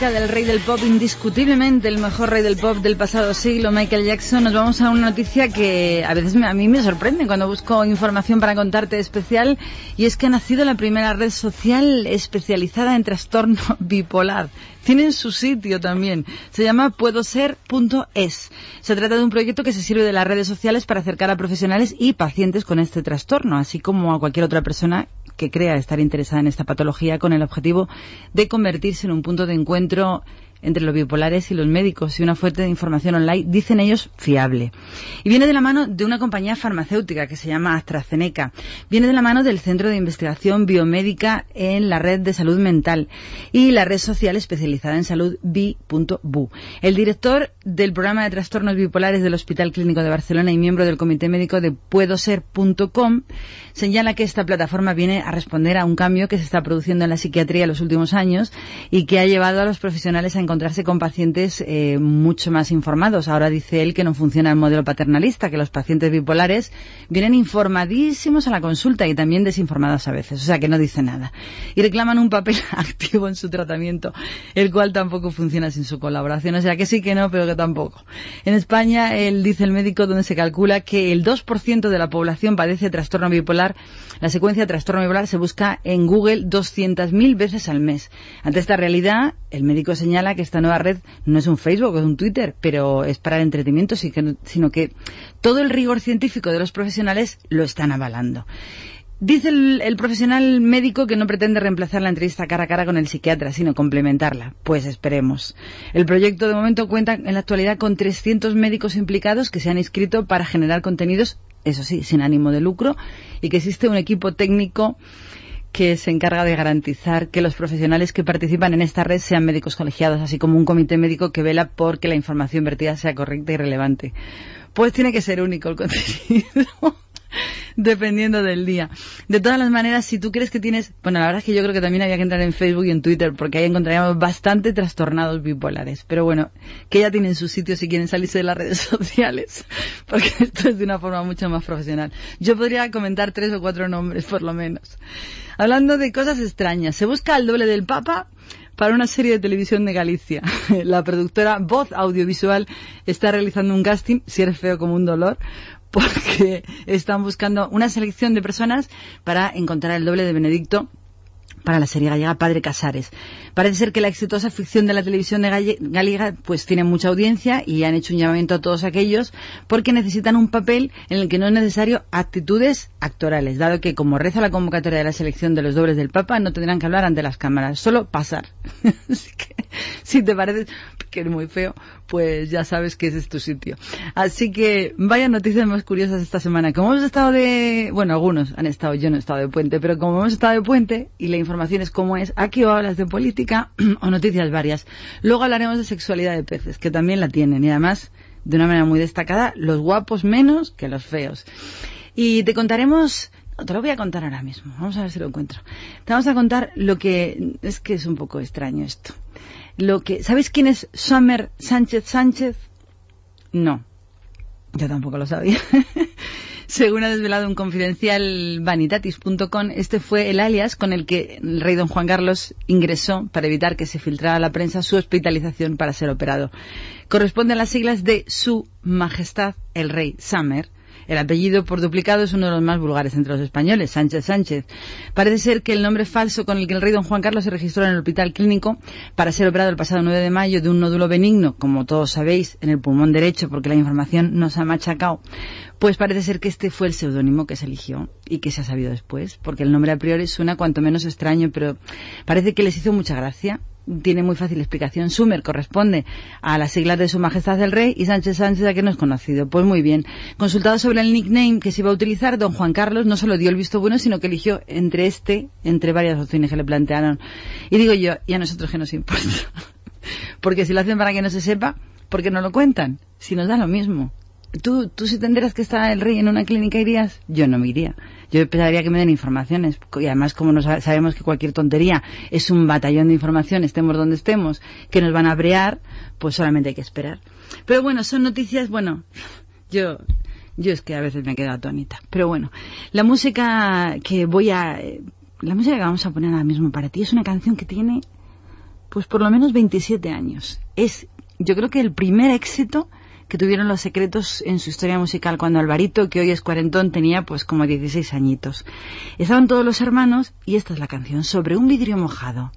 música del rey del pop, indiscutiblemente el mejor rey del pop del pasado siglo, Michael Jackson, nos vamos a una noticia que a veces a mí me sorprende cuando busco información para contarte especial, y es que ha nacido la primera red social especializada en trastorno bipolar. Tienen su sitio también. Se llama puedoser.es. Se trata de un proyecto que se sirve de las redes sociales para acercar a profesionales y pacientes con este trastorno, así como a cualquier otra persona que crea estar interesada en esta patología con el objetivo de convertirse en un punto de encuentro entre los bipolares y los médicos y una fuente de información online, dicen ellos, fiable. Y viene de la mano de una compañía farmacéutica que se llama AstraZeneca. Viene de la mano del Centro de Investigación Biomédica en la Red de Salud Mental y la red social especializada en salud bi.bu. El director del programa de trastornos bipolares del Hospital Clínico de Barcelona y miembro del Comité Médico de puedoser.com señala que esta plataforma viene a responder a un cambio que se está produciendo en la psiquiatría en los últimos años y que ha llevado a los profesionales a encontrarse con pacientes eh, mucho más informados. Ahora dice él que no funciona el modelo paternalista, que los pacientes bipolares vienen informadísimos a la consulta y también desinformados a veces, o sea que no dice nada. Y reclaman un papel activo en su tratamiento, el cual tampoco funciona sin su colaboración. O sea que sí que no, pero que tampoco. En España, él dice el médico donde se calcula que el 2% de la población padece trastorno bipolar. La secuencia de trastorno bipolar se busca en Google 200.000 veces al mes. Ante esta realidad, el médico señala que esta nueva red no es un Facebook o un Twitter, pero es para el entretenimiento, que sino que todo el rigor científico de los profesionales lo están avalando. Dice el, el profesional médico que no pretende reemplazar la entrevista cara a cara con el psiquiatra, sino complementarla. Pues esperemos. El proyecto de momento cuenta en la actualidad con 300 médicos implicados que se han inscrito para generar contenidos, eso sí, sin ánimo de lucro, y que existe un equipo técnico que se encarga de garantizar que los profesionales que participan en esta red sean médicos colegiados, así como un comité médico que vela por que la información vertida sea correcta y relevante. Pues tiene que ser único el contenido. Dependiendo del día. De todas las maneras, si tú crees que tienes, bueno, la verdad es que yo creo que también había que entrar en Facebook y en Twitter, porque ahí encontraríamos bastante trastornados bipolares. Pero bueno, que ya tienen su sitio si quieren salirse de las redes sociales, porque esto es de una forma mucho más profesional. Yo podría comentar tres o cuatro nombres, por lo menos. Hablando de cosas extrañas, se busca el doble del Papa para una serie de televisión de Galicia. La productora Voz Audiovisual está realizando un casting, si eres feo como un dolor, porque están buscando una selección de personas para encontrar el doble de Benedicto para la serie gallega Padre Casares. Parece ser que la exitosa ficción de la televisión de galle- galega pues tiene mucha audiencia y han hecho un llamamiento a todos aquellos porque necesitan un papel en el que no es necesario actitudes actorales, dado que como reza la convocatoria de la selección de los dobles del Papa no tendrán que hablar ante las cámaras, solo pasar. Así que si te parece que eres muy feo, pues ya sabes que ese es tu sitio. Así que vaya noticias más curiosas esta semana. Como hemos estado de, bueno, algunos han estado, yo no he estado de puente, pero como hemos estado de puente y la información es como es, aquí o hablas de política o noticias varias. Luego hablaremos de sexualidad de peces, que también la tienen y además de una manera muy destacada, los guapos menos que los feos. Y te contaremos te lo voy a contar ahora mismo. Vamos a ver si lo encuentro. Te vamos a contar lo que es que es un poco extraño esto. Lo que ¿sabéis quién es Summer Sánchez Sánchez? No. Yo tampoco lo sabía. Según ha desvelado un confidencial vanitatis.com, este fue el alias con el que el rey don Juan Carlos ingresó para evitar que se filtrara a la prensa su hospitalización para ser operado. Corresponde a las siglas de Su Majestad el Rey Summer, el apellido por duplicado es uno de los más vulgares entre los españoles, Sánchez Sánchez. Parece ser que el nombre falso con el que el rey don Juan Carlos se registró en el hospital clínico para ser operado el pasado 9 de mayo de un nódulo benigno, como todos sabéis, en el pulmón derecho, porque la información nos ha machacado, pues parece ser que este fue el seudónimo que se eligió y que se ha sabido después, porque el nombre a priori suena cuanto menos extraño, pero parece que les hizo mucha gracia tiene muy fácil explicación. Sumer corresponde a las siglas de Su Majestad el Rey y Sánchez Sánchez a que no es conocido. Pues muy bien. Consultado sobre el nickname que se iba a utilizar, don Juan Carlos no solo dio el visto bueno, sino que eligió entre este, entre varias opciones que le plantearon. Y digo yo, ¿y a nosotros qué nos importa? Porque si lo hacen para que no se sepa, ¿por qué no lo cuentan? Si nos da lo mismo. ¿Tú, tú si tendrías que estar el rey en una clínica irías? Yo no me iría. Yo esperaría que me den informaciones. Y además, como no sabemos que cualquier tontería es un batallón de información, estemos donde estemos, que nos van a brear, pues solamente hay que esperar. Pero bueno, son noticias, bueno, yo, yo es que a veces me quedo atónita. Pero bueno, la música que voy a, la música que vamos a poner ahora mismo para ti es una canción que tiene, pues por lo menos 27 años. Es, yo creo que el primer éxito que tuvieron los secretos en su historia musical cuando Alvarito, que hoy es cuarentón, tenía pues como 16 añitos. Estaban todos los hermanos y esta es la canción sobre un vidrio mojado.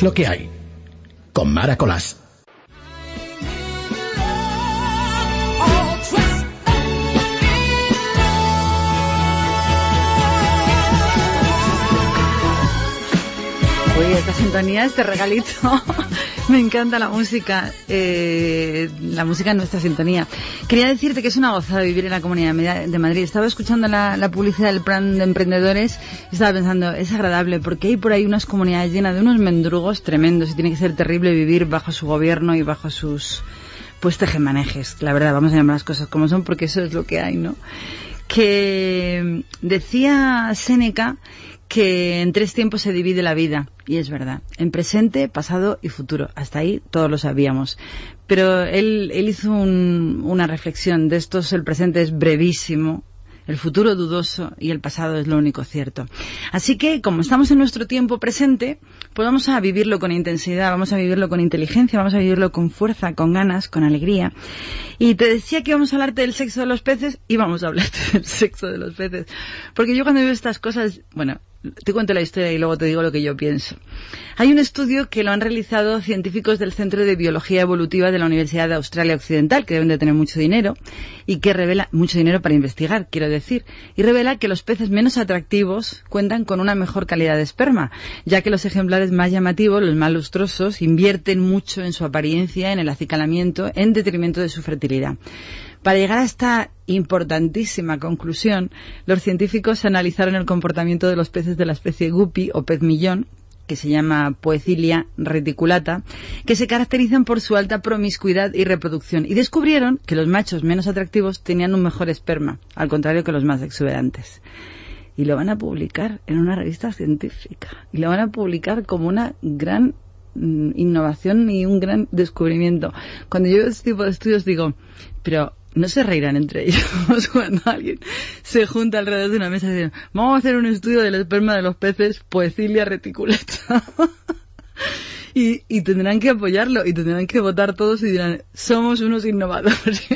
Lo que hay. Con Mara Colás. Oye, esta sintonía, este regalito, me encanta la música, eh, la música en nuestra sintonía. Quería decirte que es una gozada vivir en la Comunidad de Madrid. Estaba escuchando la, la publicidad del plan de emprendedores y estaba pensando, es agradable porque hay por ahí unas comunidades llenas de unos mendrugos tremendos y tiene que ser terrible vivir bajo su gobierno y bajo sus pues tejemanejes. La verdad, vamos a llamar las cosas como son porque eso es lo que hay, ¿no? Que decía Séneca que en tres tiempos se divide la vida, y es verdad, en presente, pasado y futuro. Hasta ahí todos lo sabíamos. Pero él, él hizo un- una reflexión de estos, el presente es brevísimo, el futuro dudoso y el pasado es lo único cierto. Así que, como estamos en nuestro tiempo presente, pues vamos a vivirlo con intensidad, vamos a vivirlo con inteligencia, vamos a vivirlo con fuerza, con ganas, con alegría. Y te decía que íbamos a hablarte del sexo de los peces y vamos a hablarte del sexo de los peces. Porque yo cuando veo estas cosas, bueno, te cuento la historia y luego te digo lo que yo pienso. Hay un estudio que lo han realizado científicos del Centro de Biología Evolutiva de la Universidad de Australia Occidental, que deben de tener mucho dinero, y que revela mucho dinero para investigar, quiero decir, y revela que los peces menos atractivos cuentan con una mejor calidad de esperma, ya que los ejemplares más llamativos, los más lustrosos, invierten mucho en su apariencia, en el acicalamiento, en detrimento de su fertilidad. Para llegar a esta importantísima conclusión, los científicos analizaron el comportamiento de los peces de la especie guppy o pez millón, que se llama Poecilia reticulata, que se caracterizan por su alta promiscuidad y reproducción, y descubrieron que los machos menos atractivos tenían un mejor esperma, al contrario que los más exuberantes. Y lo van a publicar en una revista científica, y lo van a publicar como una gran mm, innovación y un gran descubrimiento. Cuando yo veo este tipo de estudios digo, pero no se reirán entre ellos cuando alguien se junta alrededor de una mesa y dice, vamos a hacer un estudio del esperma de los peces Poecilia reticulata. y, y tendrán que apoyarlo y tendrán que votar todos y dirán, somos unos innovadores.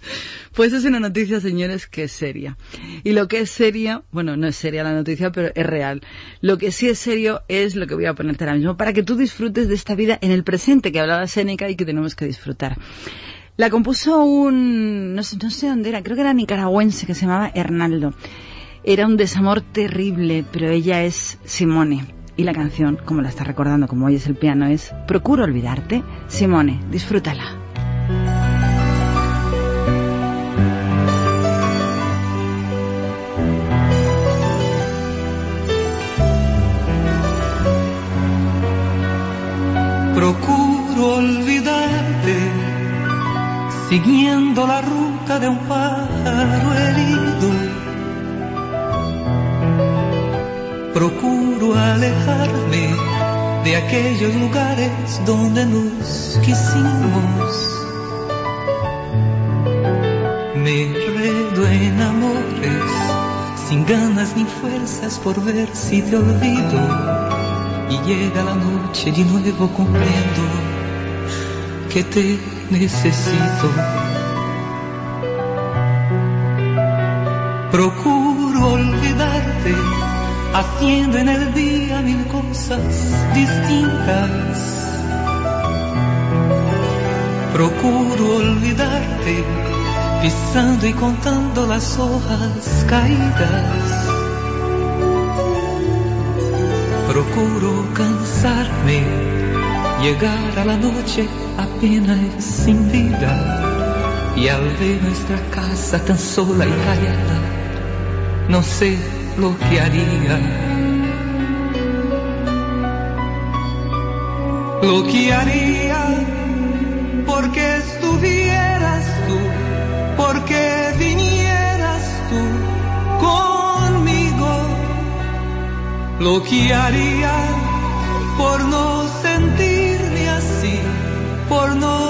pues es una noticia, señores, que es seria. Y lo que es seria, bueno, no es seria la noticia, pero es real. Lo que sí es serio es lo que voy a ponerte ahora mismo, para que tú disfrutes de esta vida en el presente que hablaba Séneca y que tenemos que disfrutar. La compuso un, no sé, dónde era, creo que era nicaragüense, que se llamaba Hernaldo. Era un desamor terrible, pero ella es Simone. Y la canción, como la está recordando, como oyes el piano, es Procuro olvidarte. Simone, disfrútala. Procuro olvidarte, siguiendo la ruta de un pájaro herido. Procuro alejarme de aquellos lugares donde nos quisimos. Me enredo en amores, sin ganas ni fuerzas por ver si te olvido. Y llega la noche de nuevo comprendo que te necesito. Procuro olvidarte, haciendo en el día mil cosas distintas. Procuro olvidarte, pisando y contando las hojas caídas. Procuro cansarme, llegar a la noche apenas sin vida. Y al ver nuestra casa tan sola y callada, no sé lo que haría. Lo que haría porque estuvieras tú, porque vinieras tú conmigo. Lo que haría por no sentirme así, por no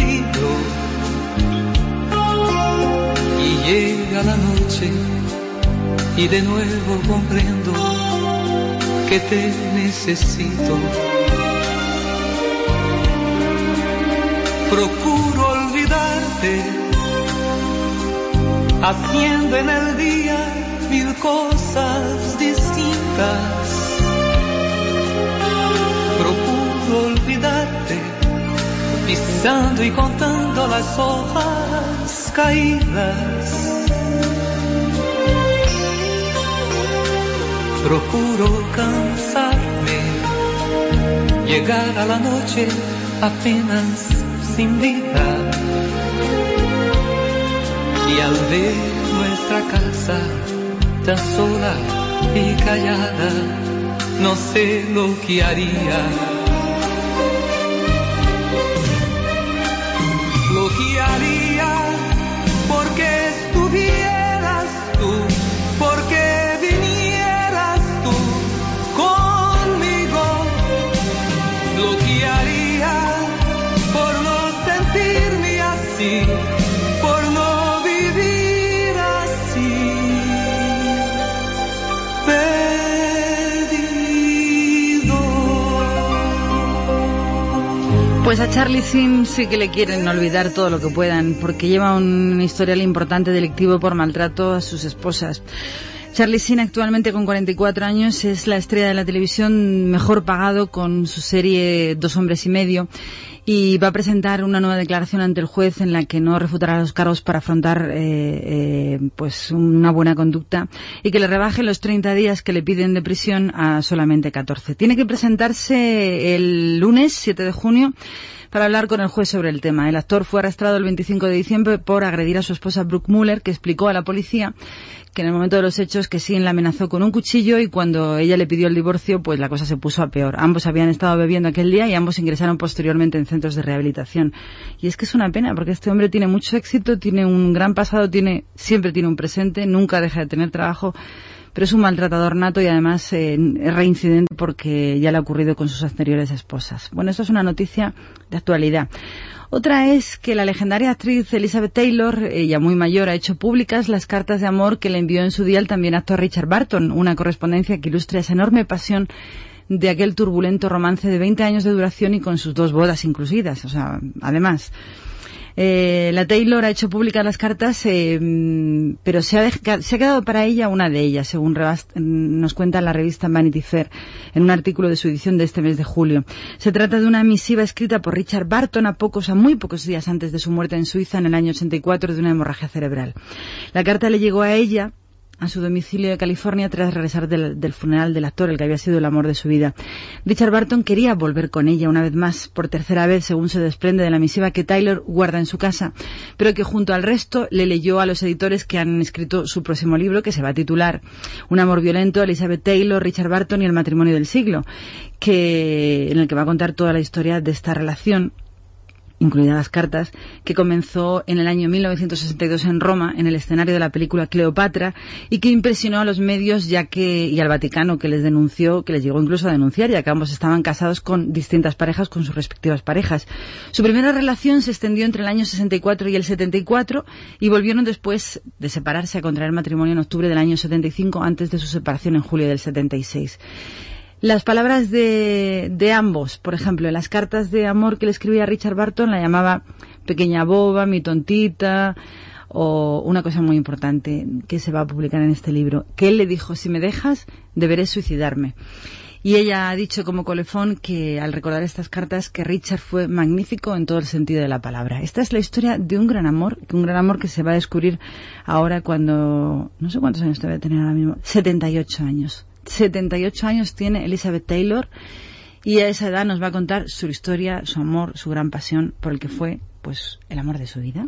Llega la noche y de nuevo comprendo que te necesito. Procuro olvidarte, haciendo en el día mil cosas heridas. Procuro olvidarte, pisando y contando las hojas caídas. Procuro cansarme, llegar a la noche apenas sin vida. Y al ver nuestra casa tan sola y callada, no sé lo que haría. Pues a Charlie Sim sí que le quieren olvidar todo lo que puedan, porque lleva un historial importante delictivo por maltrato a sus esposas. Charlie Sheen, actualmente con 44 años, es la estrella de la televisión mejor pagado con su serie Dos hombres y medio y va a presentar una nueva declaración ante el juez en la que no refutará los cargos para afrontar eh, eh, pues una buena conducta y que le rebaje los 30 días que le piden de prisión a solamente 14. Tiene que presentarse el lunes 7 de junio para hablar con el juez sobre el tema. El actor fue arrestado el 25 de diciembre por agredir a su esposa Brooke Muller, que explicó a la policía que en el momento de los hechos que Sin la amenazó con un cuchillo y cuando ella le pidió el divorcio, pues la cosa se puso a peor. Ambos habían estado bebiendo aquel día y ambos ingresaron posteriormente en centros de rehabilitación. Y es que es una pena porque este hombre tiene mucho éxito, tiene un gran pasado, tiene siempre tiene un presente, nunca deja de tener trabajo pero es un maltratador nato y además eh, es reincidente porque ya le ha ocurrido con sus anteriores esposas. Bueno, esto es una noticia de actualidad. Otra es que la legendaria actriz Elizabeth Taylor, ella muy mayor, ha hecho públicas las cartas de amor que le envió en su día el también actor Richard Barton, una correspondencia que ilustra esa enorme pasión de aquel turbulento romance de 20 años de duración y con sus dos bodas incluidas. O sea, además, eh, la Taylor ha hecho públicas las cartas, eh, pero se ha, se ha quedado para ella una de ellas, según nos cuenta la revista Vanity Fair en un artículo de su edición de este mes de julio. Se trata de una misiva escrita por Richard Barton a pocos, a muy pocos días antes de su muerte en Suiza en el año 84 de una hemorragia cerebral. La carta le llegó a ella a su domicilio de California tras regresar del, funeral del actor, el que había sido el amor de su vida. Richard Barton quería volver con ella una vez más, por tercera vez, según se desprende de la misiva que Taylor guarda en su casa, pero que junto al resto le leyó a los editores que han escrito su próximo libro, que se va a titular Un amor violento, Elizabeth Taylor, Richard Barton y el matrimonio del siglo, que, en el que va a contar toda la historia de esta relación incluidas las cartas, que comenzó en el año 1962 en Roma, en el escenario de la película Cleopatra, y que impresionó a los medios ya que, y al Vaticano, que les denunció, que les llegó incluso a denunciar, ya que ambos estaban casados con distintas parejas, con sus respectivas parejas. Su primera relación se extendió entre el año 64 y el 74, y volvieron después de separarse a contraer matrimonio en octubre del año 75, antes de su separación en julio del 76. Las palabras de, de ambos, por ejemplo, en las cartas de amor que le escribía Richard Barton, la llamaba pequeña boba, mi tontita, o una cosa muy importante que se va a publicar en este libro, que él le dijo, si me dejas, deberé suicidarme. Y ella ha dicho como colefón que al recordar estas cartas que Richard fue magnífico en todo el sentido de la palabra. Esta es la historia de un gran amor, un gran amor que se va a descubrir ahora cuando, no sé cuántos años debe tener ahora mismo, 78 años. 78 años tiene Elizabeth Taylor y a esa edad nos va a contar su historia, su amor, su gran pasión por el que fue, pues, el amor de su vida.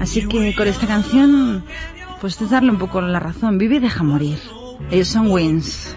Así que con esta canción, pues es darle un poco la razón. Vive y deja morir. Ellos son Wins.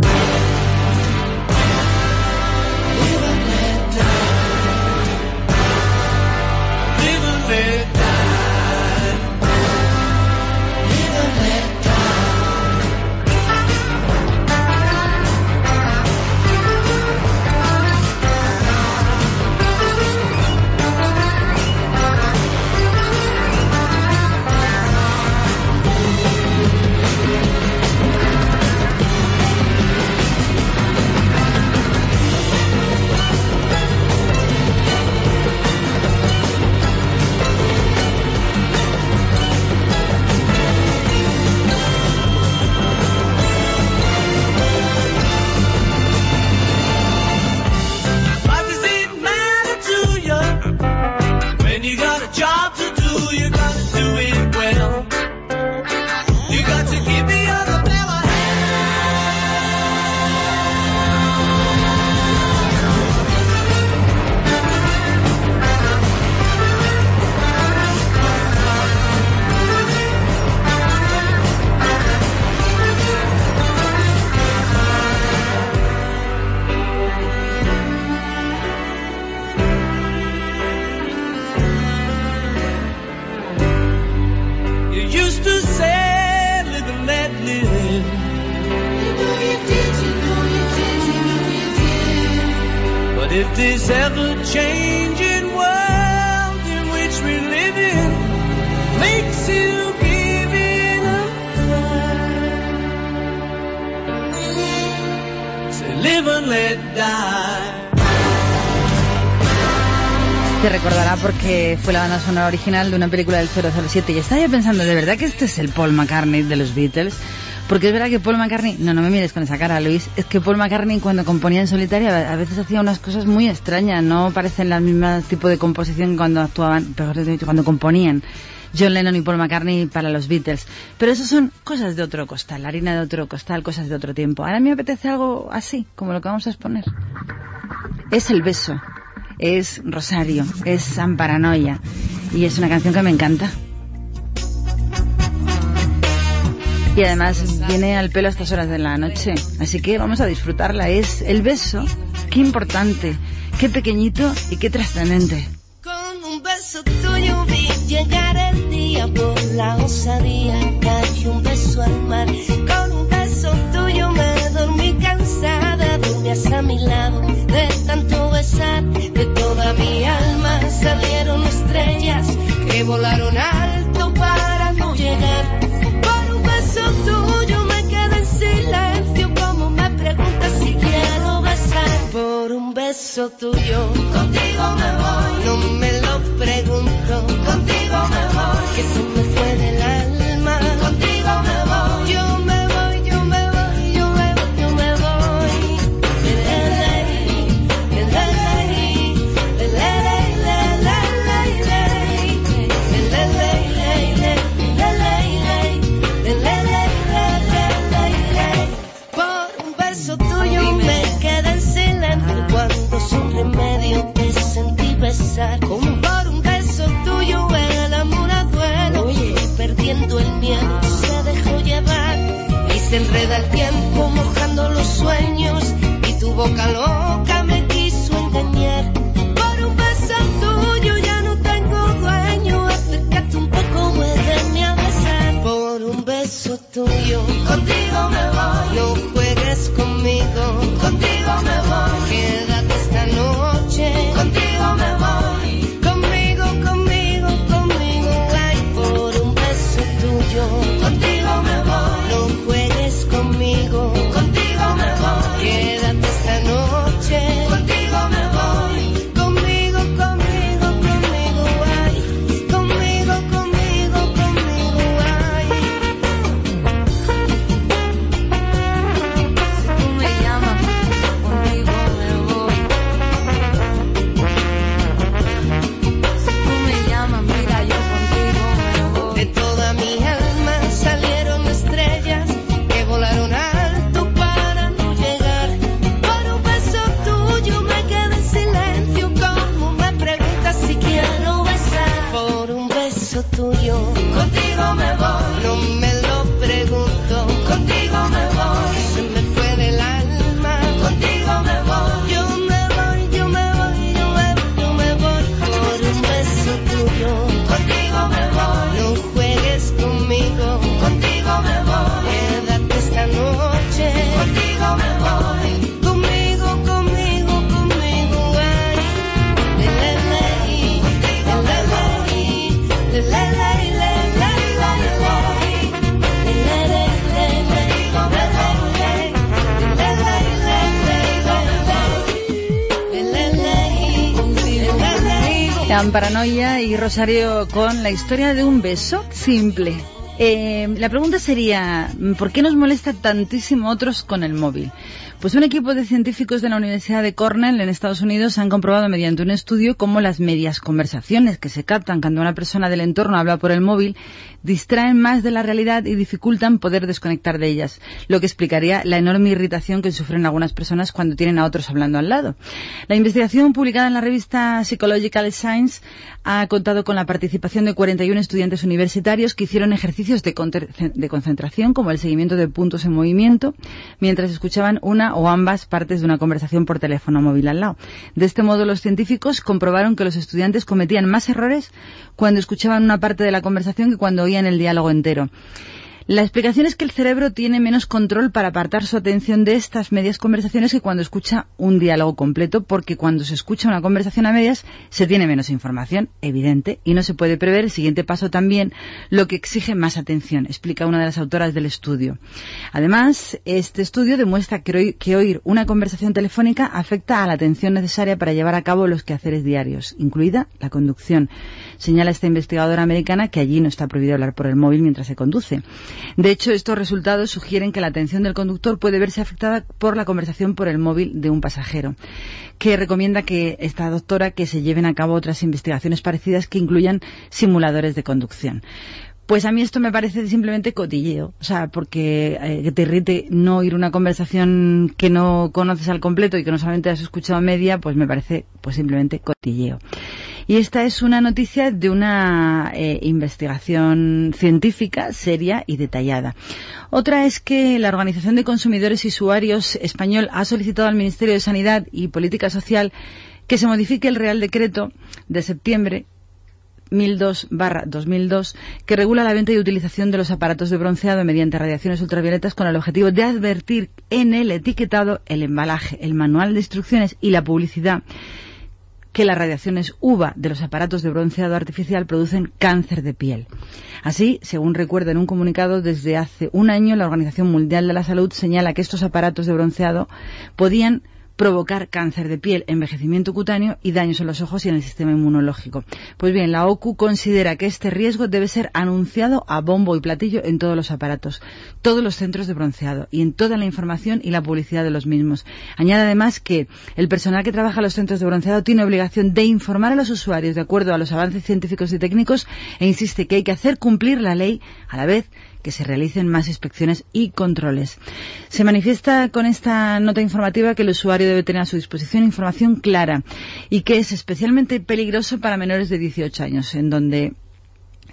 Fue la banda sonora original de una película del 007 y estaba pensando, ¿de verdad que este es el Paul McCartney de los Beatles? Porque es verdad que Paul McCartney, no, no me mires con esa cara, Luis, es que Paul McCartney cuando componía en solitario a veces hacía unas cosas muy extrañas, no parecen las mismas tipo de composición cuando actuaban, peor dicho, cuando componían. John Lennon y Paul McCartney para los Beatles. Pero eso son cosas de otro costal, harina de otro costal, cosas de otro tiempo. Ahora me apetece algo así, como lo que vamos a exponer. Es el beso, es Rosario, es San Paranoia y es una canción que me encanta. Y además viene al pelo a estas horas de la noche, así que vamos a disfrutarla. Es el beso, qué importante, qué pequeñito y qué trascendente. Con un beso tuyo vi llegar el día por la osadía, cayó un beso al mar. Con un beso tuyo me dormí cansada, dormías a mi lado de tanto besar. De mi alma salieron estrellas que volaron alto para no llegar. Por un beso tuyo me quedé en silencio, como me preguntas si quiero besar. Por un beso tuyo, contigo me voy. No me lo pregunto, contigo me voy. Que se me fue del se enreda el tiempo mojando los sueños y tu boca loca me Con la historia de un beso simple. Eh, la pregunta sería, ¿por qué nos molesta tantísimo otros con el móvil? Pues un equipo de científicos de la Universidad de Cornell en Estados Unidos han comprobado mediante un estudio cómo las medias conversaciones que se captan cuando una persona del entorno habla por el móvil distraen más de la realidad y dificultan poder desconectar de ellas, lo que explicaría la enorme irritación que sufren algunas personas cuando tienen a otros hablando al lado. La investigación publicada en la revista Psychological Science ha contado con la participación de 41 estudiantes universitarios que hicieron ejercicios de, concentración como el seguimiento de puntos en movimiento mientras escuchaban una o ambas partes de una conversación por teléfono móvil al lado. De este modo, los científicos comprobaron que los estudiantes cometían más errores cuando escuchaban una parte de la conversación que cuando oían el diálogo entero. La explicación es que el cerebro tiene menos control para apartar su atención de estas medias conversaciones que cuando escucha un diálogo completo, porque cuando se escucha una conversación a medias se tiene menos información, evidente, y no se puede prever el siguiente paso también, lo que exige más atención, explica una de las autoras del estudio. Además, este estudio demuestra que oír, una conversación telefónica afecta a la atención necesaria para llevar a cabo los quehaceres diarios, incluida la conducción. Señala esta investigadora americana que allí no está prohibido hablar por el móvil mientras se conduce. De hecho, estos resultados sugieren que la atención del conductor puede verse afectada por la conversación por el móvil de un pasajero, que recomienda que esta doctora que se lleven a cabo otras investigaciones parecidas que incluyan simuladores de conducción. Pues a mí esto me parece simplemente cotilleo, o sea, porque eh, te irrite no oír una conversación que no conoces al completo y que no solamente has escuchado media, pues me parece pues simplemente cotilleo. Y esta es una noticia de una eh, investigación científica seria y detallada. Otra es que la Organización de Consumidores y Usuarios Español ha solicitado al Ministerio de Sanidad y Política Social que se modifique el Real Decreto de septiembre 1002-2002 que regula la venta y utilización de los aparatos de bronceado mediante radiaciones ultravioletas con el objetivo de advertir en el etiquetado, el embalaje, el manual de instrucciones y la publicidad que las radiaciones UVA de los aparatos de bronceado artificial producen cáncer de piel. Así, según recuerda en un comunicado, desde hace un año la Organización Mundial de la Salud señala que estos aparatos de bronceado podían provocar cáncer de piel, envejecimiento cutáneo y daños en los ojos y en el sistema inmunológico. Pues bien, la OCU considera que este riesgo debe ser anunciado a bombo y platillo en todos los aparatos, todos los centros de bronceado y en toda la información y la publicidad de los mismos. Añade además que el personal que trabaja en los centros de bronceado tiene obligación de informar a los usuarios de acuerdo a los avances científicos y técnicos e insiste que hay que hacer cumplir la ley a la vez que se realicen más inspecciones y controles. Se manifiesta con esta nota informativa que el usuario debe tener a su disposición información clara y que es especialmente peligroso para menores de 18 años, en donde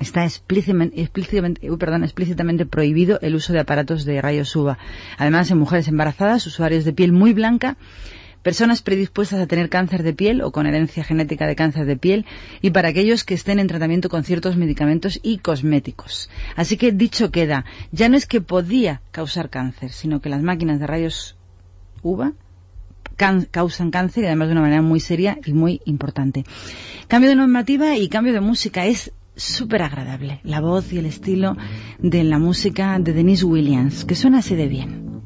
está explícitamente, prohibido el uso de aparatos de rayos UVA. Además, en mujeres embarazadas, usuarios de piel muy blanca, personas predispuestas a tener cáncer de piel o con herencia genética de cáncer de piel y para aquellos que estén en tratamiento con ciertos medicamentos y cosméticos. Así que dicho queda, ya no es que podía causar cáncer, sino que las máquinas de rayos UVA can- causan cáncer y además de una manera muy seria y muy importante. Cambio de normativa y cambio de música es súper agradable. La voz y el estilo de la música de Denise Williams, que suena así de bien.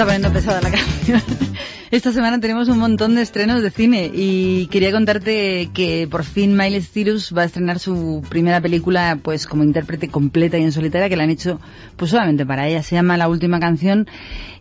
Está poniendo pesada la canción. Esta semana tenemos un montón de estrenos de cine y quería contarte que por fin Miley Cyrus va a estrenar su primera película pues como intérprete completa y en solitaria que la han hecho pues solamente para ella. Se llama La Última Canción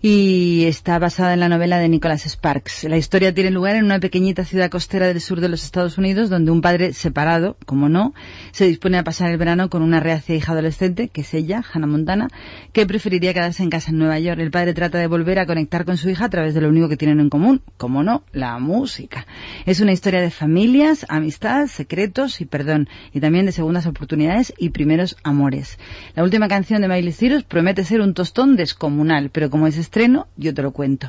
y está basada en la novela de Nicholas Sparks. La historia tiene lugar en una pequeñita ciudad costera del sur de los Estados Unidos donde un padre separado, como no, se dispone a pasar el verano con una reacia hija adolescente, que es ella, Hannah Montana, que preferiría quedarse en casa en Nueva York. El padre trata de volver a conectar con su hija a través de lo único que tienen en común, como no, la música. Es una historia de familias, amistad, secretos y perdón, y también de segundas oportunidades y primeros amores. La última canción de Miley Cyrus promete ser un tostón descomunal, pero como es estreno, yo te lo cuento.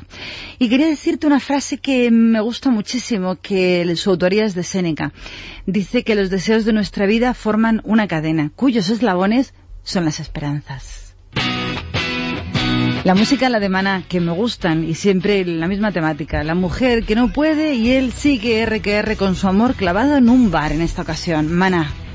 Y quería decirte una frase que me gusta muchísimo, que su autoría es de Séneca. Dice que los deseos de nuestra vida forman una cadena, cuyos eslabones son las esperanzas. La música, la de Maná, que me gustan y siempre la misma temática. La mujer que no puede y él sigue R que R con su amor clavado en un bar en esta ocasión. Maná.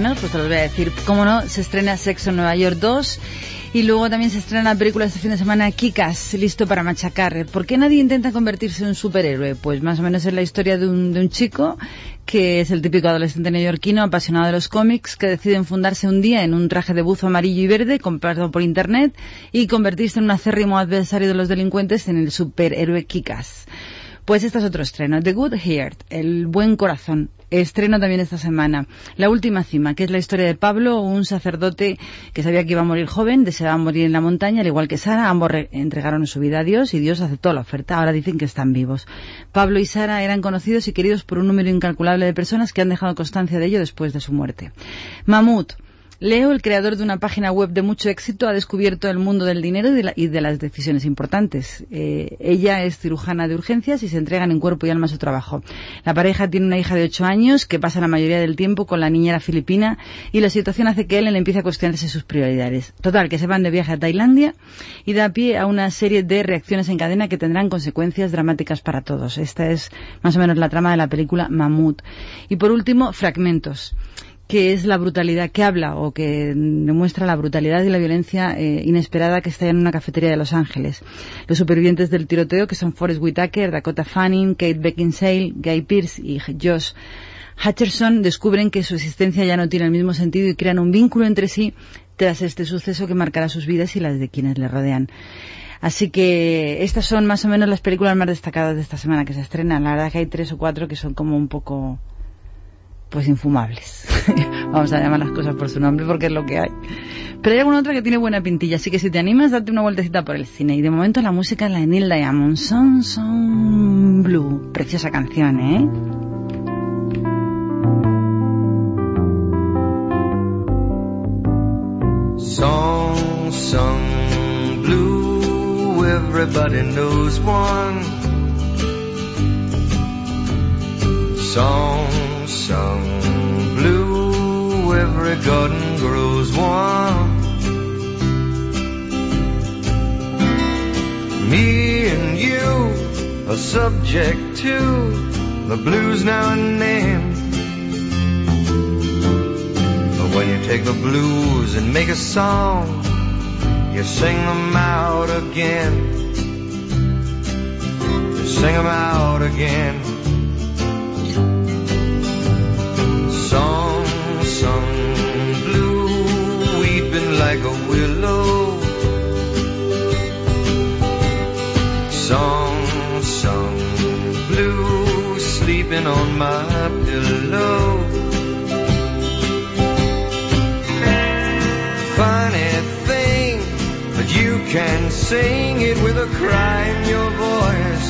Pues te los voy a decir. Cómo no, se estrena Sexo en Nueva York 2 y luego también se estrena la película este fin de semana Kikas, listo para machacar. ¿Por qué nadie intenta convertirse en un superhéroe? Pues más o menos es la historia de un, chico que es el típico adolescente neoyorquino apasionado de los cómics que decide enfundarse un día en un traje de buzo amarillo y verde comprado por internet y convertirse en un acérrimo adversario de los delincuentes en el superhéroe Kikas. Pues este es otro estreno, The Good Heart, el buen corazón. Estreno también esta semana. La última cima, que es la historia de Pablo, un sacerdote que sabía que iba a morir joven, deseaba morir en la montaña, al igual que Sara. Ambos re- entregaron su vida a Dios y Dios aceptó la oferta. Ahora dicen que están vivos. Pablo y Sara eran conocidos y queridos por un número incalculable de personas que han dejado constancia de ello después de su muerte. Mamut. Leo, el creador de una página web de mucho éxito, ha descubierto el mundo del dinero y de, la- y de las decisiones importantes. Eh, ella es cirujana de urgencias y se entregan en cuerpo y alma a su trabajo. La pareja tiene una hija de 8 años que pasa la mayoría del tiempo con la niñera filipina y la situación hace que él le empiece a cuestionarse sus prioridades. Total, que se van de viaje a Tailandia y da pie a una serie de reacciones en cadena que tendrán consecuencias dramáticas para todos. Esta es más o menos la trama de la película Mamut. Y por último, Fragmentos que es la brutalidad que habla o que demuestra la brutalidad y la violencia eh, inesperada que está en una cafetería de Los Ángeles. Los supervivientes del tiroteo, que son Forrest Whitaker, Dakota Fanning, Kate Beckinsale, Guy Pearce y Josh Hutcherson, descubren que su existencia ya no tiene el mismo sentido y crean un vínculo entre sí tras este suceso que marcará sus vidas y las de quienes le rodean. Así que estas son más o menos las películas más destacadas de esta semana que se estrenan. La verdad que hay tres o cuatro que son como un poco pues infumables. Vamos a llamar las cosas por su nombre porque es lo que hay. Pero hay alguna otra que tiene buena pintilla, así que si te animas, date una vueltecita por el cine. Y de momento la música es la de Neil Diamond, Son Son Blue. Preciosa canción, ¿eh? Song sung blue, everybody knows one. Song sung blue, every garden grows one. Me and you are subject to the blues now and then. But when you take the blues and make a song, you sing them out again. You sing them out again. Willow. Song blue, sleeping on my pillow. funny thing, but you can sing it with a cry in your voice.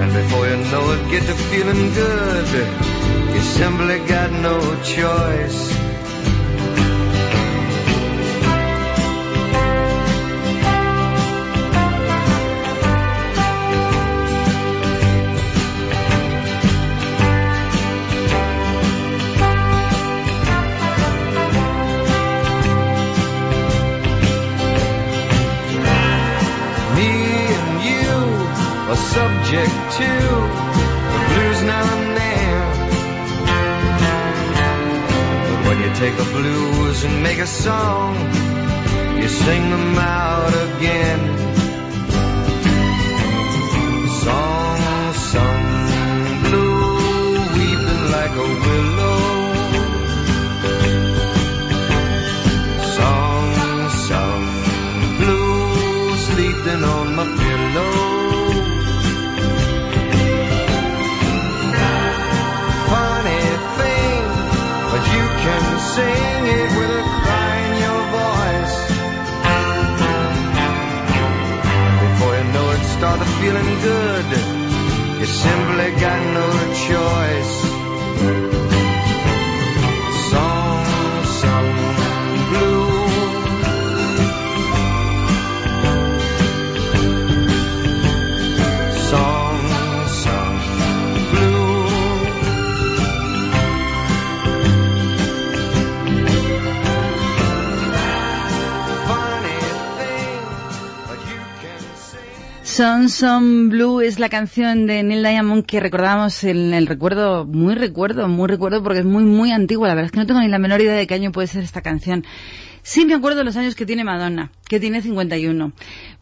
And before you know it, get to feeling good. You simply got no choice. Subject to the blues now and then. But when you take the blues and make a song, you sing them out again. Sing it with a cry in your voice. Before you know it, feeling good. You simply got no choice. Son Blue es la canción de Neil Diamond que recordamos en el recuerdo, muy recuerdo, muy recuerdo porque es muy, muy antigua. La verdad es que no tengo ni la menor idea de qué año puede ser esta canción. Sí me acuerdo de los años que tiene Madonna, que tiene 51.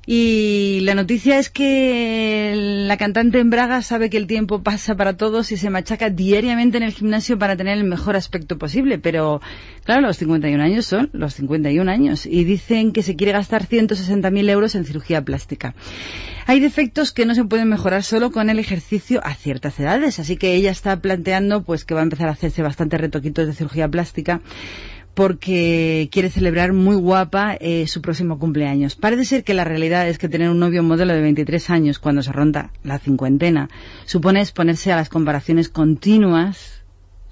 Y la noticia es que la cantante en Braga sabe que el tiempo pasa para todos y se machaca diariamente en el gimnasio para tener el mejor aspecto posible. Pero, claro, los 51 años son los 51 años y dicen que se quiere gastar 160.000 euros en cirugía plástica. Hay defectos que no se pueden mejorar solo con el ejercicio a ciertas edades, así que ella está planteando pues que va a empezar a hacerse bastantes retoquitos de cirugía plástica porque quiere celebrar muy guapa eh, su próximo cumpleaños. Parece ser que la realidad es que tener un novio modelo de 23 años cuando se ronda la cincuentena supone exponerse a las comparaciones continuas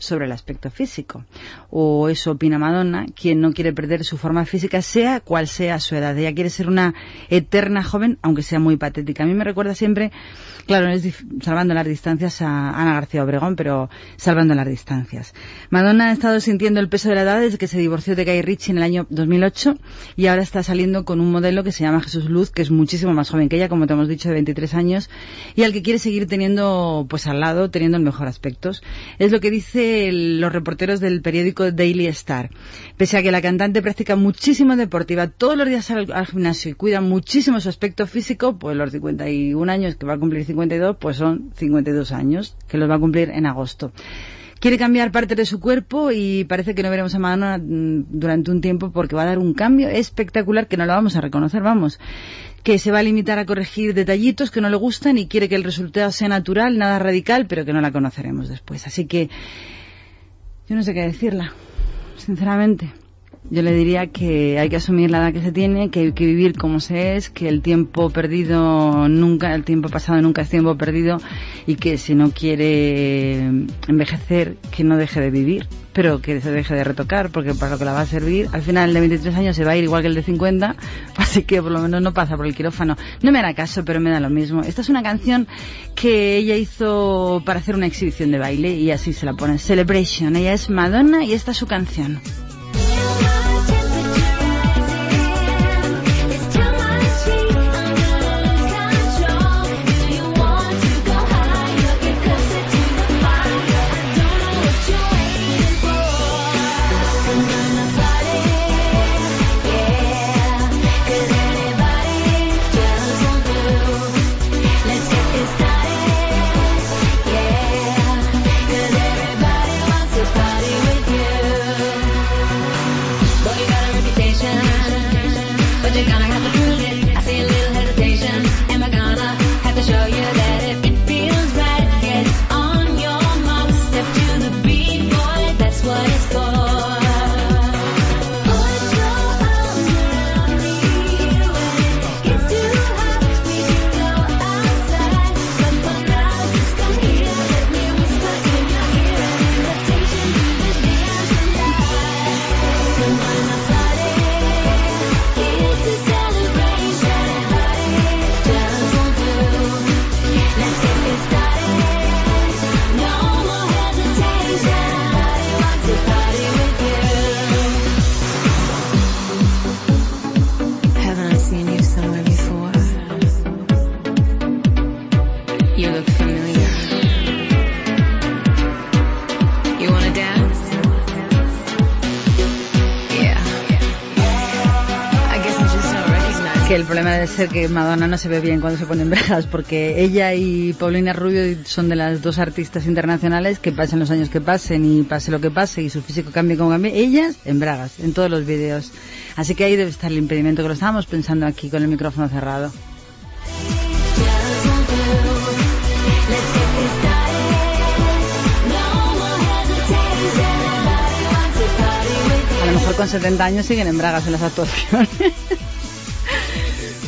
sobre el aspecto físico. O eso opina Madonna, quien no quiere perder su forma física, sea cual sea su edad. Ella quiere ser una eterna joven, aunque sea muy patética. A mí me recuerda siempre, claro, es salvando las distancias a Ana García Obregón, pero salvando las distancias. Madonna ha estado sintiendo el peso de la edad desde que se divorció de Guy Ritchie en el año 2008 y ahora está saliendo con un modelo que se llama Jesús Luz, que es muchísimo más joven que ella, como te hemos dicho, de 23 años, y al que quiere seguir teniendo, pues al lado, teniendo el mejor aspecto. Es lo que dice los reporteros del periódico Daily Star. Pese a que la cantante practica muchísimo deportiva, todos los días al, al gimnasio y cuida muchísimo su aspecto físico, pues los 51 años que va a cumplir 52, pues son 52 años, que los va a cumplir en agosto. Quiere cambiar parte de su cuerpo y parece que no veremos a Madonna mm, durante un tiempo porque va a dar un cambio espectacular que no lo vamos a reconocer, vamos. Que se va a limitar a corregir detallitos que no le gustan y quiere que el resultado sea natural, nada radical, pero que no la conoceremos después. Así que yo no sé qué decirla, sinceramente. Yo le diría que hay que asumir la edad que se tiene, que hay que vivir como se es, que el tiempo perdido nunca, el tiempo pasado nunca es tiempo perdido y que si no quiere envejecer, que no deje de vivir, pero que se deje de retocar, porque para lo que la va a servir, al final el de 23 años se va a ir igual que el de 50, así que por lo menos no pasa por el quirófano. No me hará caso, pero me da lo mismo. Esta es una canción que ella hizo para hacer una exhibición de baile y así se la pone. Celebration. Ella es Madonna y esta es su canción. love. Que el problema debe ser que Madonna no se ve bien cuando se pone en bragas, porque ella y Paulina Rubio son de las dos artistas internacionales que pasen los años que pasen y pase lo que pase y su físico cambie como cambie, ellas en bragas, en todos los vídeos. Así que ahí debe estar el impedimento que lo estábamos pensando aquí con el micrófono cerrado. A lo mejor con 70 años siguen en bragas en las actuaciones.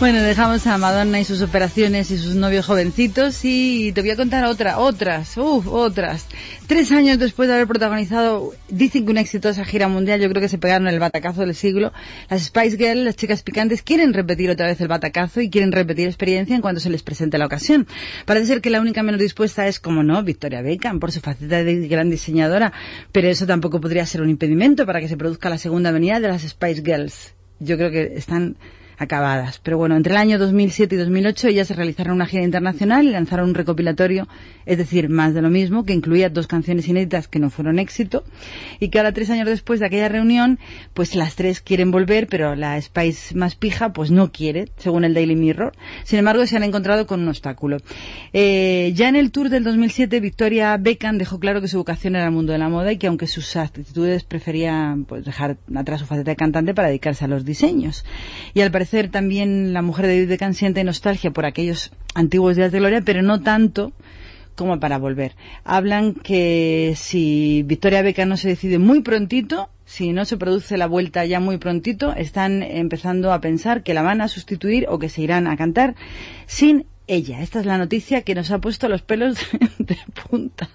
Bueno, dejamos a Madonna y sus operaciones y sus novios jovencitos y te voy a contar otra, otras, uff, otras. Tres años después de haber protagonizado, dicen que una exitosa gira mundial, yo creo que se pegaron el batacazo del siglo, las Spice Girls, las chicas picantes, quieren repetir otra vez el batacazo y quieren repetir experiencia en cuanto se les presente la ocasión. Parece ser que la única menos dispuesta es, como no, Victoria Beckham, por su faceta de gran diseñadora, pero eso tampoco podría ser un impedimento para que se produzca la segunda venida de las Spice Girls. Yo creo que están acabadas. Pero bueno, entre el año 2007 y 2008 ellas realizaron una gira internacional y lanzaron un recopilatorio, es decir, más de lo mismo, que incluía dos canciones inéditas que no fueron éxito y que ahora tres años después de aquella reunión, pues las tres quieren volver, pero la Spice más pija pues no quiere, según el Daily Mirror. Sin embargo, se han encontrado con un obstáculo. Eh, ya en el tour del 2007, Victoria Beckham dejó claro que su vocación era el mundo de la moda y que aunque sus actitudes prefería pues, dejar atrás su faceta de cantante para dedicarse a los diseños. Y al parecer también la mujer de Beckham siente nostalgia por aquellos antiguos días de gloria, pero no tanto como para volver. Hablan que si Victoria Beckham no se decide muy prontito, si no se produce la vuelta ya muy prontito, están empezando a pensar que la van a sustituir o que se irán a cantar sin ella. Esta es la noticia que nos ha puesto los pelos de, punta,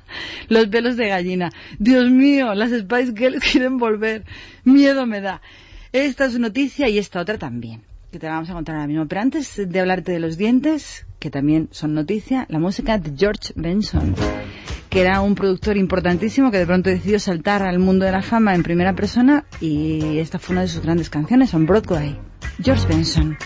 los pelos de gallina. Dios mío, las Spice Girls quieren volver. Miedo me da. Esta es noticia y esta otra también, que te la vamos a contar ahora mismo. Pero antes de hablarte de los dientes, que también son noticia, la música de George Benson, que era un productor importantísimo que de pronto decidió saltar al mundo de la fama en primera persona y esta fue una de sus grandes canciones on Broadway. George Benson.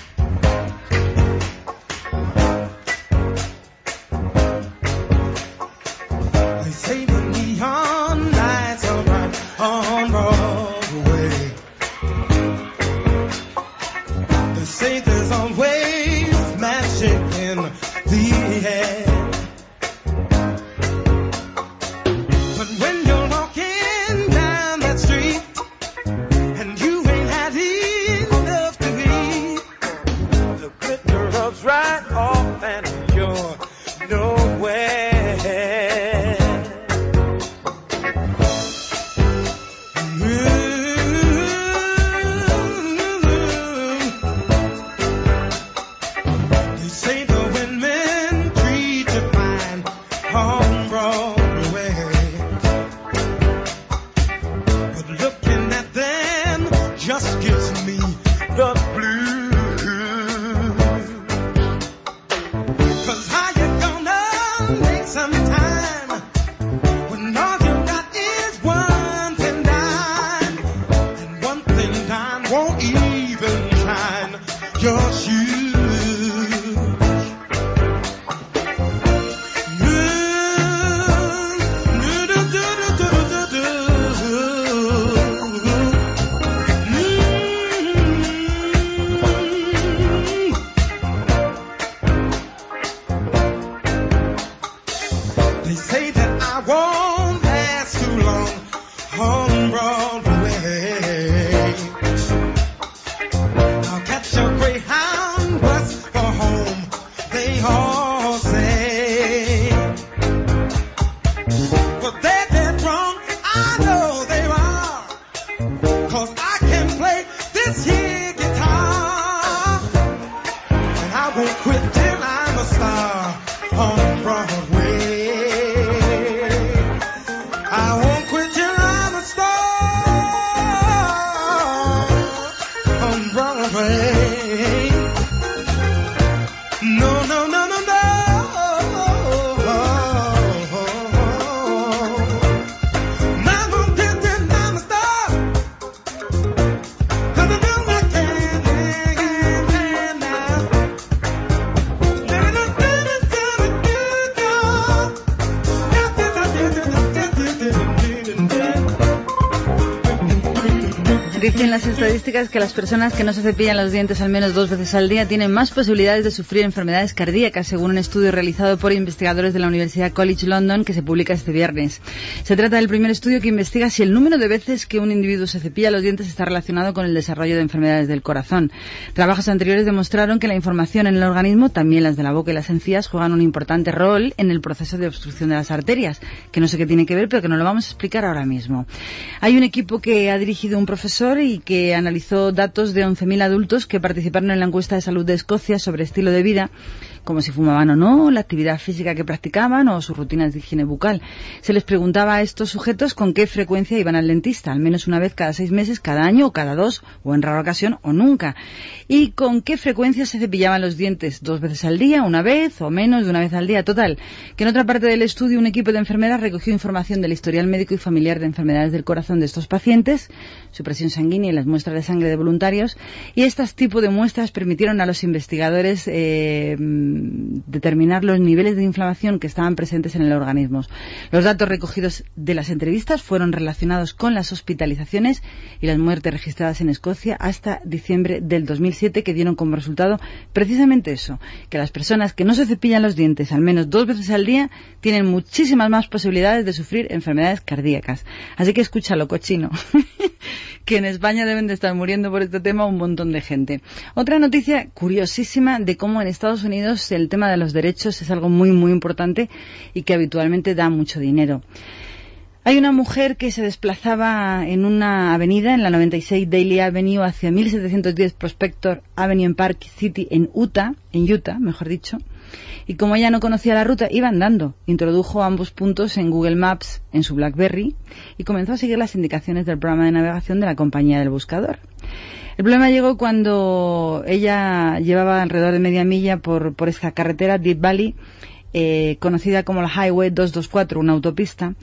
Dicen las estadísticas que las personas que no se cepillan los dientes al menos dos veces al día tienen más posibilidades de sufrir enfermedades cardíacas, según un estudio realizado por investigadores de la Universidad College London que se publica este viernes. Se trata del primer estudio que investiga si el número de veces que un individuo se cepilla los dientes está relacionado con el desarrollo de enfermedades del corazón. Trabajos anteriores demostraron que la información en el organismo, también las de la boca y las encías, juegan un importante rol en el proceso de obstrucción de las arterias, que no sé qué tiene que ver, pero que no lo vamos a explicar ahora mismo. Hay un equipo que ha dirigido un profesor y que analizó datos de 11.000 adultos que participaron en la encuesta de salud de Escocia sobre estilo de vida como si fumaban o no, la actividad física que practicaban o sus rutinas de higiene bucal. Se les preguntaba a estos sujetos con qué frecuencia iban al dentista, al menos una vez cada seis meses, cada año o cada dos, o en rara ocasión o nunca. Y con qué frecuencia se cepillaban los dientes, dos veces al día, una vez o menos de una vez al día. Total, que en otra parte del estudio un equipo de enfermeras recogió información del historial médico y familiar de enfermedades del corazón de estos pacientes, su presión sanguínea y las muestras de sangre de voluntarios, y estos tipos de muestras permitieron a los investigadores eh, determinar los niveles de inflamación que estaban presentes en el organismo. Los datos recogidos de las entrevistas fueron relacionados con las hospitalizaciones y las muertes registradas en Escocia hasta diciembre del 2007, que dieron como resultado precisamente eso, que las personas que no se cepillan los dientes al menos dos veces al día tienen muchísimas más posibilidades de sufrir enfermedades cardíacas. Así que escúchalo, cochino. que en España deben de estar muriendo por este tema un montón de gente. Otra noticia curiosísima de cómo en Estados Unidos el tema de los derechos es algo muy, muy importante y que habitualmente da mucho dinero. Hay una mujer que se desplazaba en una avenida, en la 96 Daily Avenue, hacia 1710 Prospector Avenue en Park City, en Utah, en Utah, mejor dicho. Y como ella no conocía la ruta, iba andando. Introdujo ambos puntos en Google Maps en su BlackBerry y comenzó a seguir las indicaciones del programa de navegación de la compañía del buscador. El problema llegó cuando ella llevaba alrededor de media milla por, por esta carretera, Deep Valley, eh, conocida como la Highway 224, una autopista,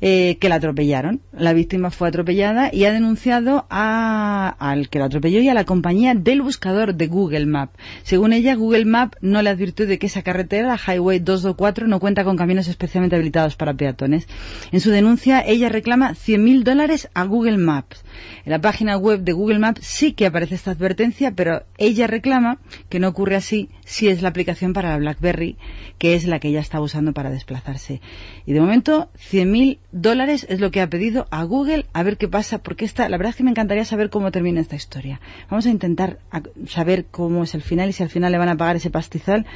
eh, que la atropellaron. La víctima fue atropellada y ha denunciado a- al que la atropelló y a la compañía del buscador de Google Map. Según ella, Google Map no le advirtió de que esa carretera, la Highway 224, no cuenta con caminos especialmente habilitados para peatones. En su denuncia, ella reclama 100.000 dólares a Google Maps. En la página web de Google Maps sí que aparece esta advertencia, pero ella reclama que no ocurre así si es la aplicación para la BlackBerry, que es la que ella está usando para desplazarse. Y de momento, 100.000 dólares es lo que ha pedido a Google, a ver qué pasa, porque esta, la verdad es que me encantaría saber cómo termina esta historia. Vamos a intentar saber cómo es el final y si al final le van a pagar ese pastizal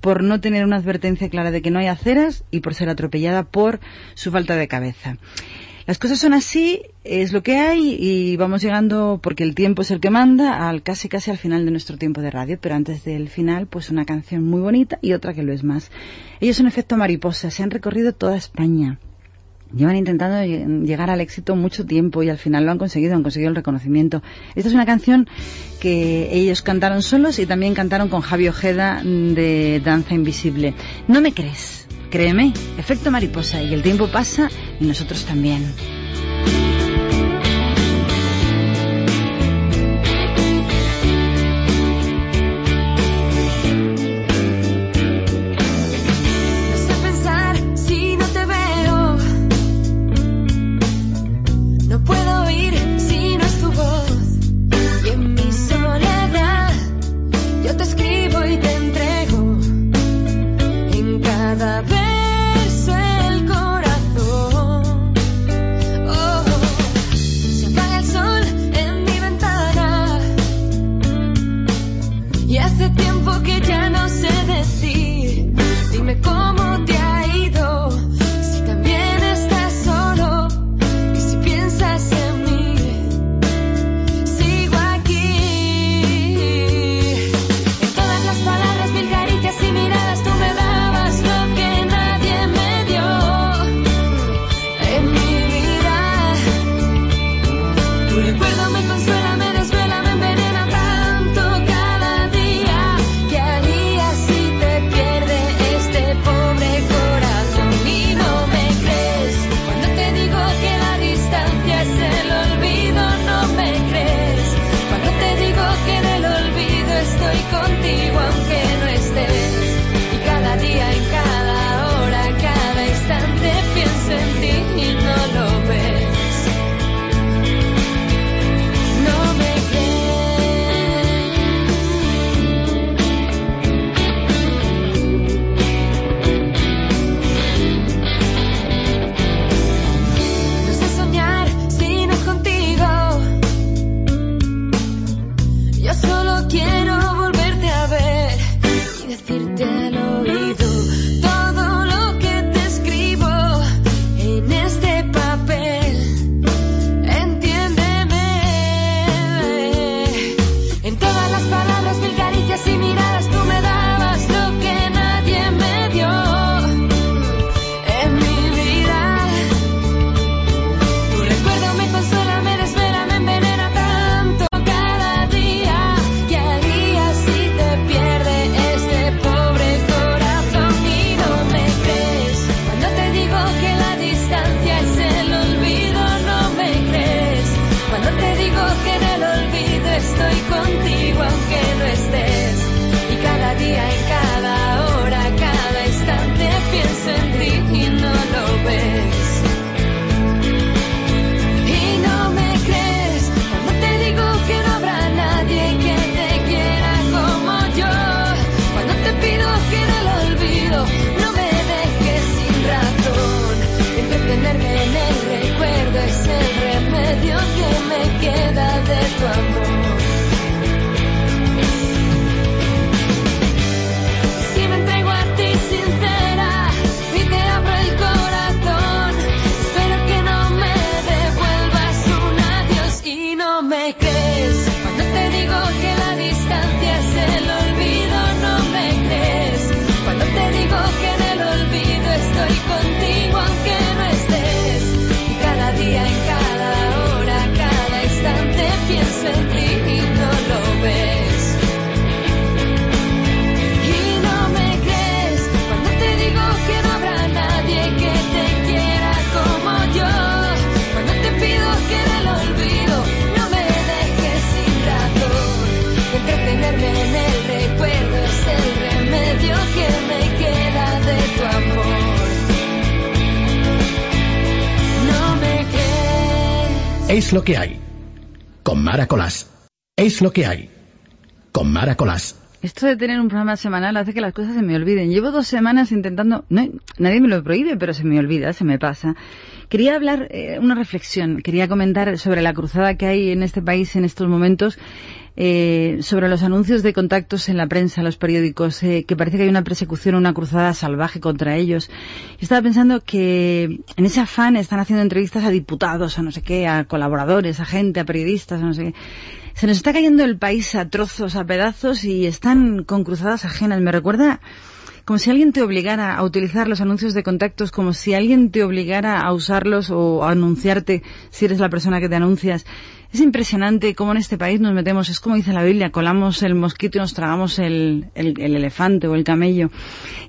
por no tener una advertencia clara de que no hay aceras y por ser atropellada por su falta de cabeza. Las cosas son así, es lo que hay y vamos llegando, porque el tiempo es el que manda, al casi casi al final de nuestro tiempo de radio, pero antes del final, pues una canción muy bonita y otra que lo es más. Ellos son efecto mariposa, se han recorrido toda España. Llevan intentando lle- llegar al éxito mucho tiempo y al final lo han conseguido, han conseguido el reconocimiento. Esta es una canción que ellos cantaron solos y también cantaron con Javi Ojeda mm, de Danza Invisible. No me crees, créeme, efecto mariposa y el tiempo pasa y nosotros también. Lo que hay. Con Mara Colás. Es lo que hay. Con Mara Colás. Esto de tener un programa semanal hace que las cosas se me olviden. Llevo dos semanas intentando, nadie me lo prohíbe, pero se me olvida, se me pasa. Quería hablar, eh, una reflexión, quería comentar sobre la cruzada que hay en este país en estos momentos, eh, sobre los anuncios de contactos en la prensa, los periódicos, eh, que parece que hay una persecución, una cruzada salvaje contra ellos. Estaba pensando que en ese afán están haciendo entrevistas a diputados, a no sé qué, a colaboradores, a gente, a periodistas, a no sé qué. Se nos está cayendo el país a trozos, a pedazos y están con cruzadas ajenas. Me recuerda como si alguien te obligara a utilizar los anuncios de contactos, como si alguien te obligara a usarlos o a anunciarte si eres la persona que te anuncias. Es impresionante cómo en este país nos metemos, es como dice la Biblia, colamos el mosquito y nos tragamos el, el, el elefante o el camello.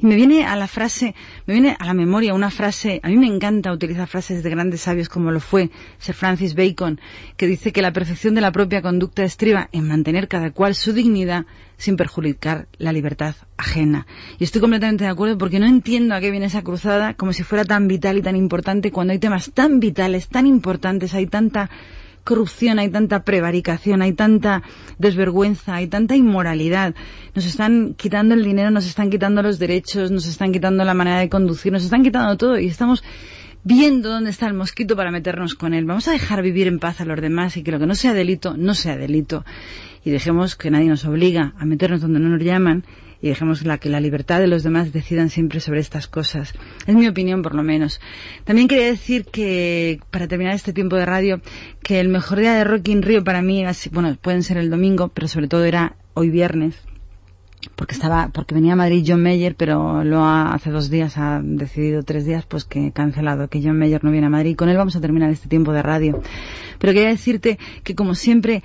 Y me viene a la frase, me viene a la memoria una frase, a mí me encanta utilizar frases de grandes sabios como lo fue Sir Francis Bacon, que dice que la perfección de la propia conducta estriba en mantener cada cual su dignidad sin perjudicar la libertad ajena. Y estoy completamente de acuerdo porque no entiendo a qué viene esa cruzada como si fuera tan vital y tan importante cuando hay temas tan vitales, tan importantes, hay tanta corrupción, hay tanta prevaricación, hay tanta desvergüenza, hay tanta inmoralidad. Nos están quitando el dinero, nos están quitando los derechos, nos están quitando la manera de conducir, nos están quitando todo y estamos viendo dónde está el mosquito para meternos con él. Vamos a dejar vivir en paz a los demás y que lo que no sea delito, no sea delito. Y dejemos que nadie nos obliga a meternos donde no nos llaman y dejemos la, que la libertad de los demás decidan siempre sobre estas cosas. Es mi opinión, por lo menos. También quería decir que, para terminar este tiempo de radio, que el mejor día de Rock in Rio para mí, así, bueno, pueden ser el domingo, pero sobre todo era hoy viernes, porque estaba, porque venía a Madrid John Mayer, pero lo ha, hace dos días ha decidido tres días, pues que cancelado, que John Mayer no viene a Madrid. Con él vamos a terminar este tiempo de radio. Pero quería decirte que como siempre,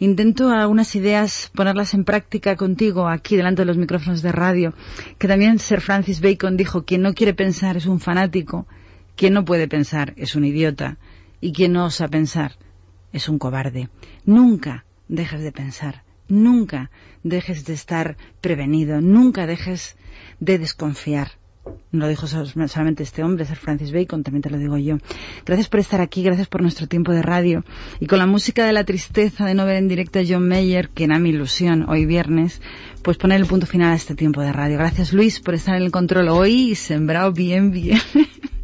intento algunas ideas ponerlas en práctica contigo aquí delante de los micrófonos de radio, que también Sir Francis Bacon dijo, quien no quiere pensar es un fanático, quien no puede pensar es un idiota, y quien no osa pensar es un cobarde. Nunca dejes de pensar, nunca dejes de estar prevenido, nunca dejes de desconfiar. No lo dijo solamente este hombre, Sir Francis Bacon, también te lo digo yo. Gracias por estar aquí, gracias por nuestro tiempo de radio. Y con la música de la tristeza de no ver en directo a John Mayer, que era mi ilusión hoy viernes, pues poner el punto final a este tiempo de radio. Gracias Luis por estar en el control hoy y sembrado bien, bien.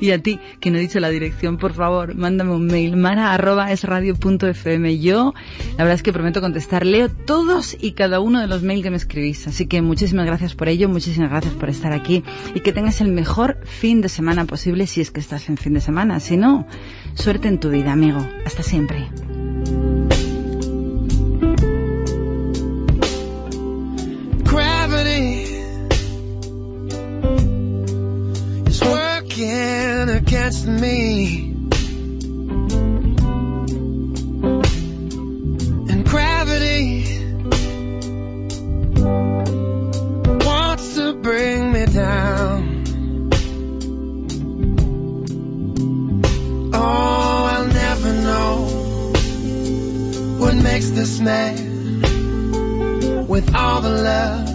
Y a ti, que no he dicho la dirección, por favor, mándame un mail, mara arroba es radio punto fm. Yo, la verdad es que prometo contestar, leo todos y cada uno de los mails que me escribís. Así que muchísimas gracias por ello, muchísimas gracias por estar aquí y que tengas el mejor fin de semana posible si es que estás en fin de semana. Si no, suerte en tu vida, amigo. Hasta siempre. Against me. And gravity wants to bring me down. Oh, I'll never know what makes this man with all the love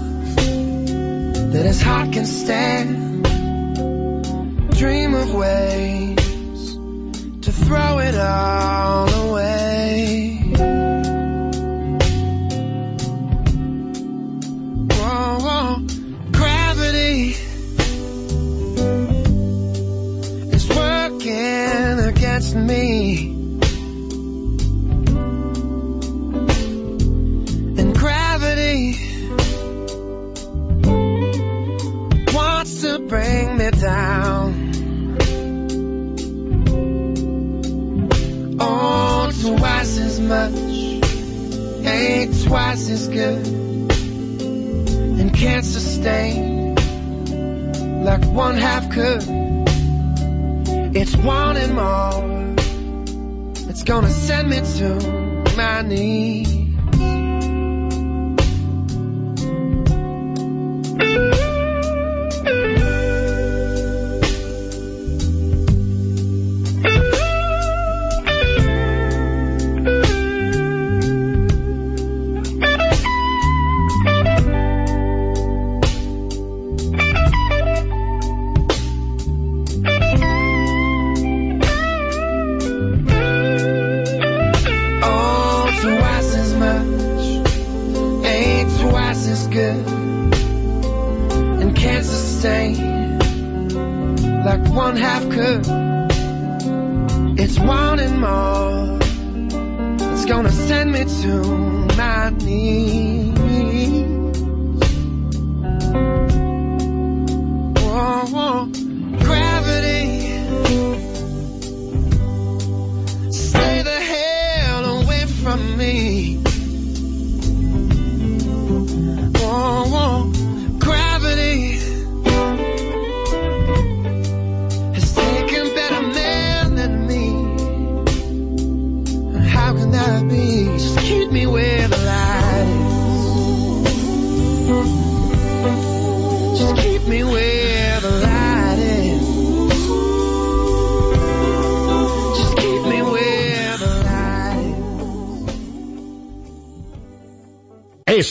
that his heart can stand. Dream of ways to throw it all away. Whoa, whoa. Gravity is working against me. And can't sustain like one half could. It's wanting more. It's gonna send me to my knees.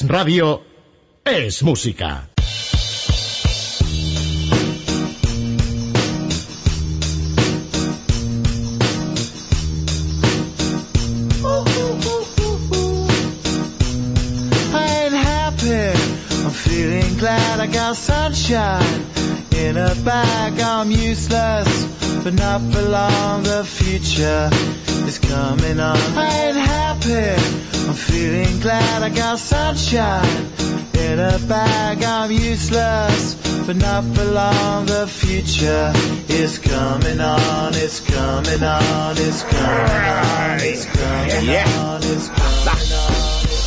Radio, es música. But not for long. The future is coming on. It's coming on. It's coming on. It's coming on. It's coming on.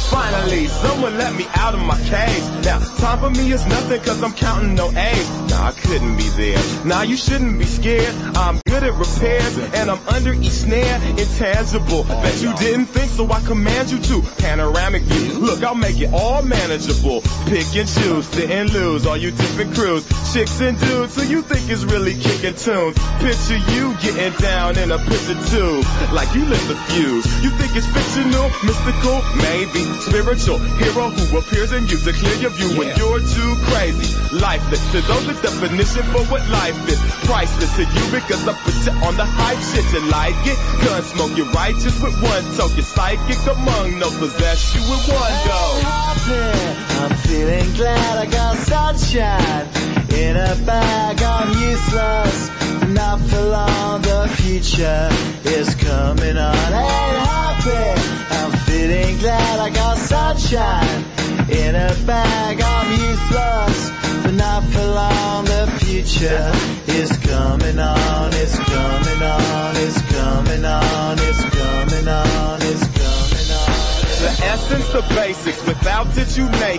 Finally, someone let me out of my cage. Now, time for me is nothing cause I'm counting no A's. Nah, I couldn't be there. Nah, you shouldn't be scared. I'm good at repairs and I'm under each snare. Intangible. Bet you didn't think so I command you to. Panoramic view. Look, I'll make it all manageable. Pick and choose, sit and lose. All you different crews. Chicks and dudes so you think is really kicking tunes. Picture you getting down in a picture tube. Like you lit the fuse. You think it's fictional, mystical, maybe spiritual hero who appears in you to clear your view when you're too crazy. Lifeless to those the definition for what life is. Priceless to you because I you on the hype shit. You like it? Gun smoke, you're righteous with one toke. You're psychic among no possess you with one go. I'm feeling glad I got sunshine in a bag. I'm useless, not for long. The future is coming on. Ain't happy. I'm feeling glad I got sunshine in a bag. I'm useless, but not for long. The future is coming on. It's coming on. It's coming on. It's coming on. It's coming on. The essence of basics, without it you make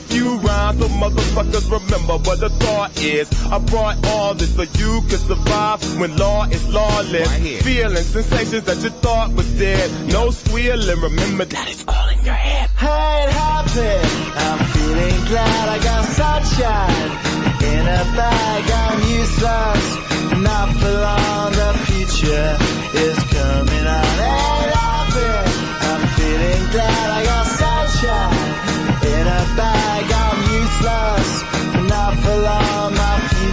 few rhymes so motherfuckers remember what the thought is. I brought all this so you can survive when law is lawless. Feeling sensations that you thought was dead. No squealing, remember that it's all in your head. I ain't happy. I'm feeling glad I got sunshine in a bag. I'm useless, not for long. The future is coming on. Ain't happy. I'm feeling glad I got